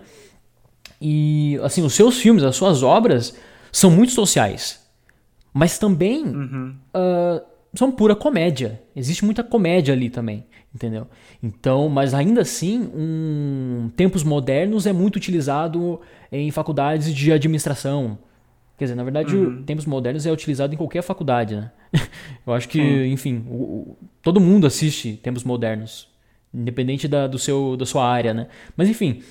E, assim, os seus filmes, as suas obras são muito sociais. Mas também uhum. uh, são pura comédia. Existe muita comédia ali também, entendeu? Então, mas ainda assim, um, tempos modernos é muito utilizado em faculdades de administração, Quer dizer, na verdade, uhum. o Tempos Modernos é utilizado em qualquer faculdade, né? Eu acho que, Sim. enfim, o, o, todo mundo assiste Tempos Modernos, independente da, do seu, da sua área, né? Mas, enfim,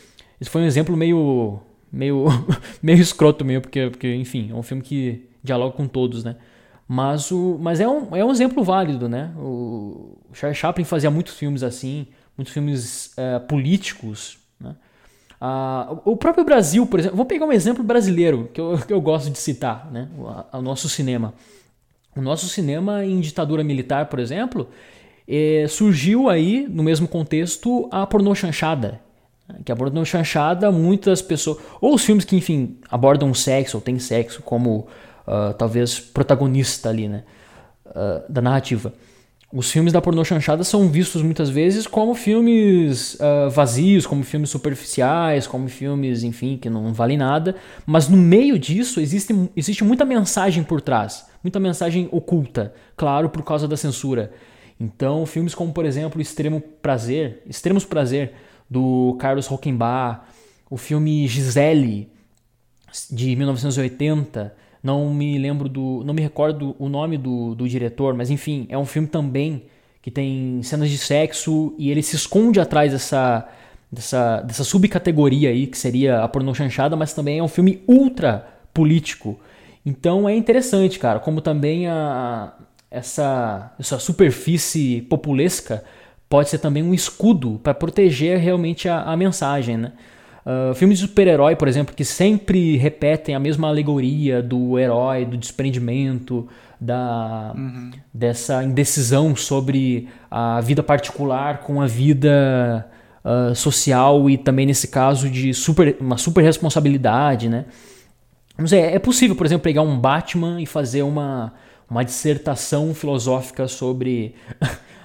esse foi um exemplo meio meio meio escroto meio porque, porque enfim, é um filme que dialoga com todos, né? Mas, o, mas é, um, é um exemplo válido, né? O Charles Chaplin fazia muitos filmes assim, muitos filmes é, políticos? Ah, o próprio Brasil, por exemplo, vou pegar um exemplo brasileiro que eu, que eu gosto de citar, né? o, o nosso cinema. O nosso cinema em ditadura militar, por exemplo, é, surgiu aí, no mesmo contexto, a pornô chanchada. Que a pornô chanchada, muitas pessoas. Ou os filmes que, enfim, abordam sexo, ou tem sexo como uh, talvez protagonista ali, né? Uh, da narrativa. Os filmes da pornô chanchada são vistos muitas vezes como filmes uh, vazios, como filmes superficiais, como filmes, enfim, que não valem nada. Mas no meio disso existe, existe muita mensagem por trás, muita mensagem oculta, claro, por causa da censura. Então, filmes como, por exemplo, Extremo Prazer, Extremos Prazer, do Carlos Rockenbach, o filme Gisele, de 1980, não me lembro do. Não me recordo o nome do, do diretor, mas enfim, é um filme também que tem cenas de sexo e ele se esconde atrás dessa, dessa, dessa subcategoria aí, que seria a pornô chanchada, mas também é um filme ultra político. Então é interessante, cara, como também a, essa, essa superfície populesca pode ser também um escudo para proteger realmente a, a mensagem, né? Uh, filmes de super-herói, por exemplo, que sempre repetem a mesma alegoria do herói, do desprendimento, da, uhum. dessa indecisão sobre a vida particular com a vida uh, social e também, nesse caso, de super, uma super responsabilidade, né? Não sei, é possível, por exemplo, pegar um Batman e fazer uma, uma dissertação filosófica sobre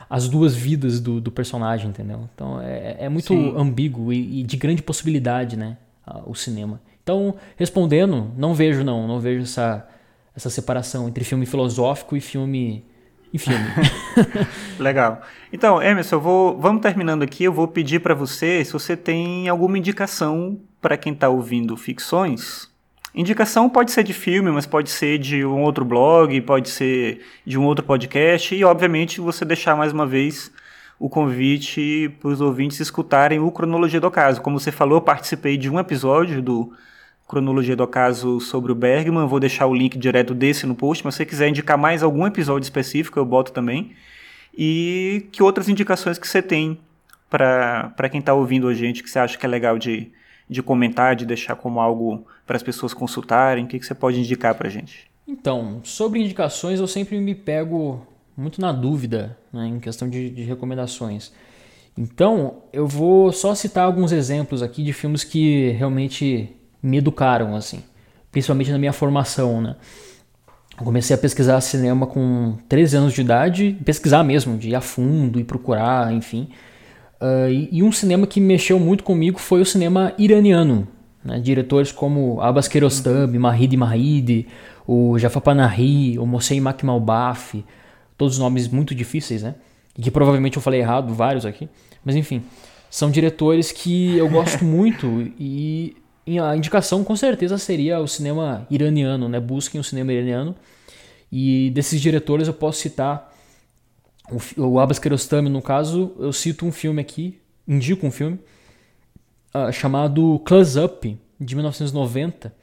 as duas vidas do, do personagem, entendeu? Então é, é muito Sim. ambíguo e, e, de grande possibilidade, né? O cinema. Então, respondendo, não vejo não, não vejo essa, essa separação entre filme filosófico e filme e filme. Legal. Então, Emerson, eu vou, vamos terminando aqui. Eu vou pedir para você se você tem alguma indicação para quem está ouvindo ficções Indicação pode ser de filme, mas pode ser de um outro blog, pode ser de um outro podcast e, obviamente, você deixar mais uma vez o convite para os ouvintes escutarem o Cronologia do Caso. Como você falou, eu participei de um episódio do Cronologia do Caso sobre o Bergman. Vou deixar o link direto desse no post, mas se você quiser indicar mais algum episódio específico, eu boto também. E que outras indicações que você tem para quem está ouvindo a gente que você acha que é legal de, de comentar, de deixar como algo para as pessoas consultarem? O que, que você pode indicar para a gente? Então, sobre indicações, eu sempre me pego muito na dúvida né, em questão de, de recomendações. Então, eu vou só citar alguns exemplos aqui de filmes que realmente me educaram, assim, principalmente na minha formação, né? Eu comecei a pesquisar cinema com 13 anos de idade, pesquisar mesmo, de ir a fundo e procurar, enfim. Uh, e, e, um cinema que mexeu muito comigo foi o cinema iraniano. Né? Diretores como Abbas Kiarostami, Mahid Mahid, o Jafar Panahi, o Mohsen Makhmalbaf, todos nomes muito difíceis, né? E que provavelmente eu falei errado, vários aqui. Mas enfim, são diretores que eu gosto muito e a indicação com certeza seria o cinema iraniano, né? Busquem o cinema iraniano. E desses diretores eu posso citar o, o Abbas Kiarostami, no caso, eu cito um filme aqui, indico um filme, uh, chamado Close Up, de 1990,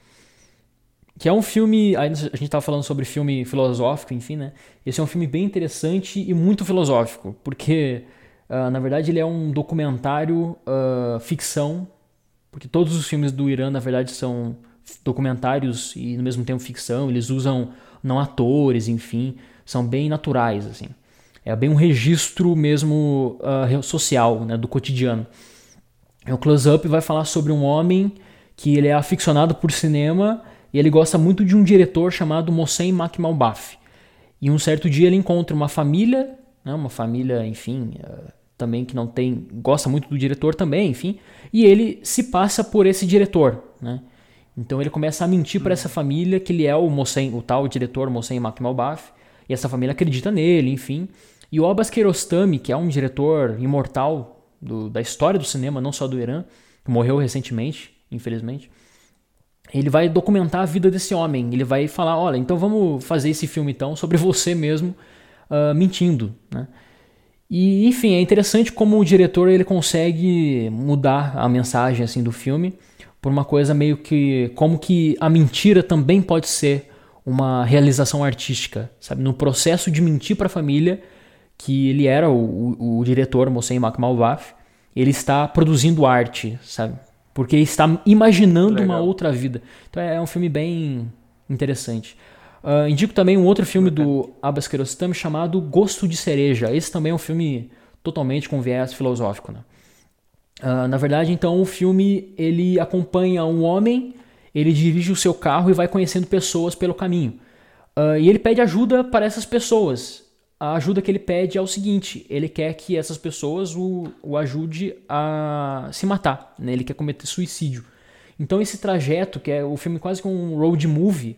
que é um filme. A gente estava falando sobre filme filosófico, enfim, né? Esse é um filme bem interessante e muito filosófico, porque uh, na verdade ele é um documentário uh, ficção, porque todos os filmes do Irã na verdade são documentários e no mesmo tempo ficção. Eles usam não atores, enfim, são bem naturais, assim. É bem um registro mesmo uh, social, né, do cotidiano. O Close Up vai falar sobre um homem que ele é aficionado por cinema e ele gosta muito de um diretor chamado Mohsen Makhmalbaf. E um certo dia ele encontra uma família, né, uma família, enfim, uh, também que não tem, gosta muito do diretor também, enfim, e ele se passa por esse diretor, né? Então ele começa a mentir para essa família que ele é o Mohsen, o tal diretor Mohsen Makhmalbaf, e essa família acredita nele, enfim. E o Abbas Kiarostami, que é um diretor imortal do, da história do cinema, não só do Irã, que morreu recentemente, infelizmente, ele vai documentar a vida desse homem. Ele vai falar, olha, então vamos fazer esse filme então sobre você mesmo uh, mentindo, né? E enfim, é interessante como o diretor ele consegue mudar a mensagem assim do filme por uma coisa meio que como que a mentira também pode ser uma realização artística, sabe? No processo de mentir para a família, que ele era o, o, o diretor Mohsen Makhmalbaf, ele está produzindo arte, sabe? Porque está imaginando Legal. uma outra vida. Então é, é um filme bem interessante. Uh, indico também um outro filme do Abbas Kiarostami chamado Gosto de Cereja. Esse também é um filme totalmente com viés filosófico. Né? Uh, na verdade, então, o filme ele acompanha um homem, ele dirige o seu carro e vai conhecendo pessoas pelo caminho. Uh, e ele pede ajuda para essas pessoas a ajuda que ele pede é o seguinte: ele quer que essas pessoas o, o ajude a se matar, né? ele quer cometer suicídio. Então, esse trajeto, que é o filme quase como um road movie,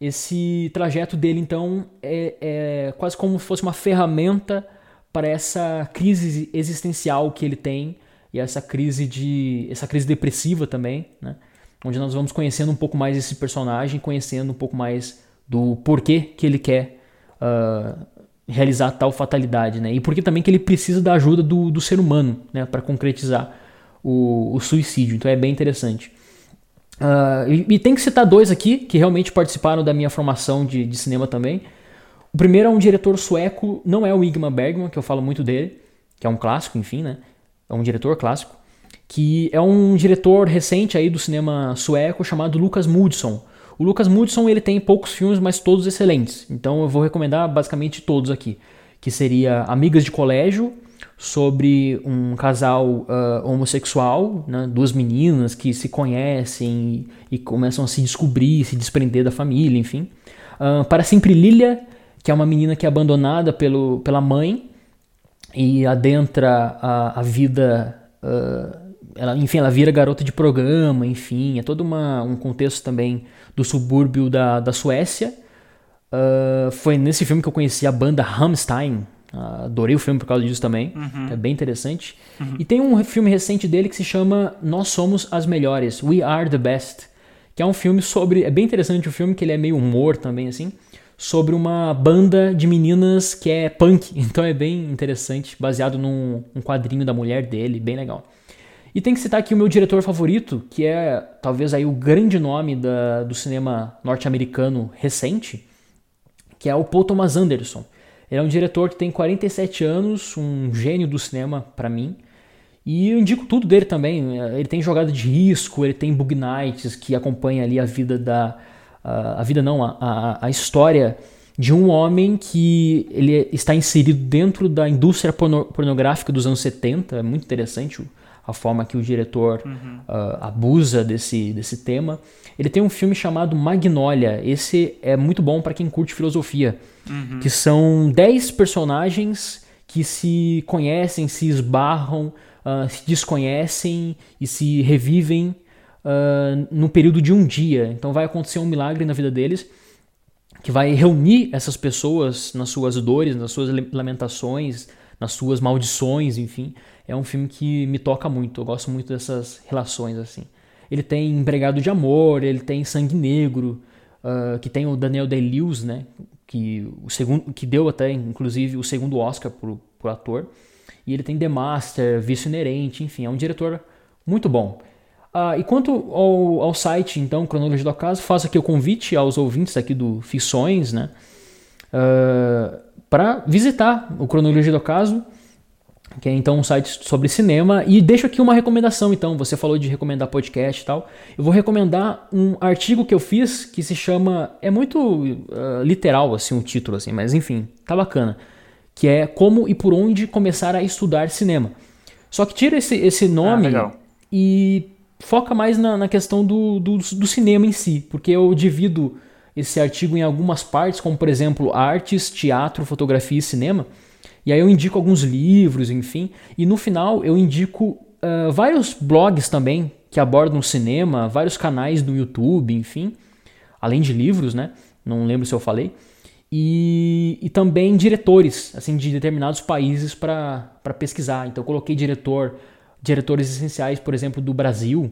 esse trajeto dele, então, é, é quase como se fosse uma ferramenta para essa crise existencial que ele tem e essa crise de essa crise depressiva também, né? Onde nós vamos conhecendo um pouco mais esse personagem, conhecendo um pouco mais do porquê que ele quer uh, realizar tal fatalidade, né? E porque também que ele precisa da ajuda do, do ser humano, né? Para concretizar o, o, suicídio. Então é bem interessante. Uh, e, e, tem que citar dois aqui que realmente participaram da minha formação de, de, cinema também. O primeiro é um diretor sueco, não é o Igmar Bergman, que eu falo muito dele, que é um clássico, enfim, né? É um diretor clássico, que é um diretor recente aí do cinema sueco chamado Lucas Moodson. O Lucas Moodson ele tem poucos filmes, mas todos excelentes. Então eu vou recomendar basicamente todos aqui, que seria Amigas de Colégio, sobre um casal uh, homossexual, né, duas meninas que se conhecem e, e, começam a se descobrir, se desprender da família, enfim. Uh, Para Sempre Lilia, que é uma menina que é abandonada pelo, pela mãe e adentra a, a vida uh, ela, enfim, ela vira garota de programa, enfim, é todo uma, um contexto também do subúrbio da, da Suécia. Uh, foi nesse filme que eu conheci a banda Rammstein. Uh, adorei o filme por causa disso também. Uhum. É bem interessante. Uhum. E tem um filme recente dele que se chama Nós Somos as Melhores, We Are the Best. Que é um filme sobre. É bem interessante o filme, que ele é meio humor também, assim. Sobre uma banda de meninas que é punk. Então é bem interessante, baseado num um quadrinho da mulher dele, bem legal. E tem que citar aqui o meu diretor favorito, que é talvez aí o grande nome da, do cinema norte-americano recente, que é o Paul Thomas Anderson. Ele é um diretor que tem 47 anos, um gênio do cinema para mim. E eu indico tudo dele também. Ele tem jogada de risco, ele tem Bug Nights, que acompanha ali a vida da. A, a vida não, a, a, a, história de um homem que ele está inserido dentro da indústria porno, pornográfica dos anos 70. É muito interessante o, a forma que o diretor uhum. uh, abusa desse, desse tema. Ele tem um filme chamado Magnolia. Esse é muito bom para quem curte filosofia. Uhum. Que são 10 personagens que se conhecem, se esbarram, uh, se desconhecem e se revivem uh, no período de um dia. Então vai acontecer um milagre na vida deles que vai reunir essas pessoas nas suas dores, nas suas lamentações, nas suas maldições, enfim é um filme que me toca muito. Eu gosto muito dessas relações assim. Ele tem Empregado de Amor, ele tem Sangue Negro, uh, que tem o Daniel Day-Lewis, né? Que o segundo, que deu até inclusive o segundo Oscar pro, pro ator. E ele tem The Master, Vício Inerente, enfim, é um diretor muito bom. Ah, e quanto ao, ao, site, então, Cronologia do Acaso, faço aqui o convite aos ouvintes aqui do Ficções, né? Uh, para visitar o Cronologia do Acaso, que é então um site sobre cinema. E deixo aqui uma recomendação, então. Você falou de recomendar podcast e tal. Eu vou recomendar um artigo que eu fiz que se chama. É muito uh, literal, assim, o título, assim, mas enfim, tá bacana. Que é Como e por onde começar a estudar cinema. Só que tira esse, esse nome ah, e foca mais na, na questão do, do, do, cinema em si, porque eu divido esse artigo em algumas partes, como por exemplo artes, teatro, fotografia e cinema. E aí eu indico alguns livros, enfim, e no final eu indico uh, vários blogs também que abordam cinema, vários canais no YouTube, enfim, além de livros, né? Não lembro se eu falei. E, e também diretores, assim, de determinados países para pesquisar. Então eu coloquei diretor diretores essenciais, por exemplo, do Brasil,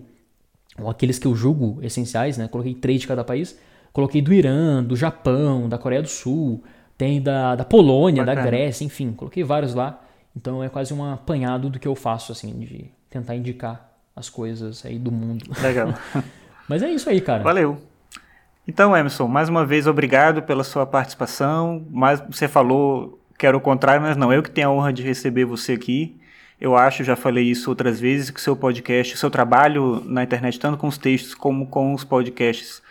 ou aqueles que eu julgo essenciais, né? Coloquei três de cada país. Coloquei do Irã, do Japão, da Coreia do Sul, tem da, da Polônia, Bacana. da Grécia, enfim, coloquei vários lá. Então é quase um apanhado do que eu faço, assim, de tentar indicar as coisas aí do mundo. Legal. Mas é isso aí, cara. Valeu. Então, Emerson, mais uma vez, obrigado pela sua participação. Mas você falou que era o contrário, mas não, eu que tenho a honra de receber você aqui. Eu acho, já falei isso outras vezes, que seu podcast, seu trabalho na internet, tanto com os textos como com os podcasts,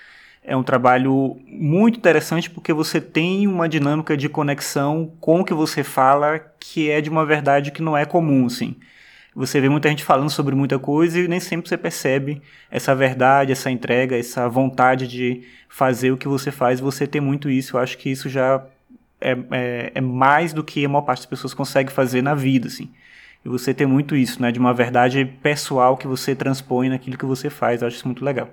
é um trabalho muito interessante porque você tem uma dinâmica de conexão com o que você fala que é de uma verdade que não é comum, assim. Você vê muita gente falando sobre muita coisa e nem sempre você percebe essa verdade, essa entrega, essa vontade de fazer o que você faz. Você tem muito isso. Eu acho que isso já é, é, é mais do que a maior parte das pessoas consegue fazer na vida, assim. E você tem muito isso, né? De uma verdade pessoal que você transpõe naquilo que você faz. Eu acho isso muito legal.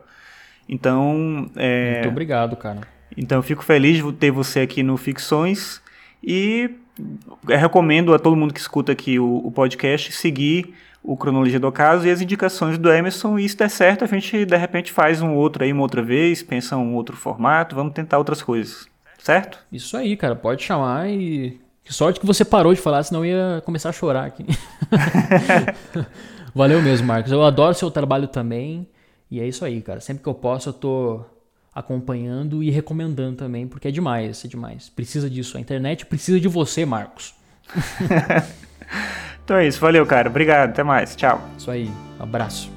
Então. É... Muito obrigado, cara. Então, eu fico feliz de ter você aqui no Ficções. E recomendo a todo mundo que escuta aqui o, o podcast seguir o Cronologia do Caso e as indicações do Emerson. E se der certo, a gente de repente faz um outro aí uma outra vez, pensa um outro formato, vamos tentar outras coisas. Certo? Isso aí, cara. Pode chamar e que sorte que você parou de falar, senão eu ia começar a chorar aqui. Valeu mesmo, Marcos. Eu adoro seu trabalho também. E é isso aí, cara. Sempre que eu posso, eu tô acompanhando e recomendando também, porque é demais, é demais. Precisa disso. A internet precisa de você, Marcos. então é isso. Valeu, cara. Obrigado. Até mais. Tchau. Isso aí. Um abraço.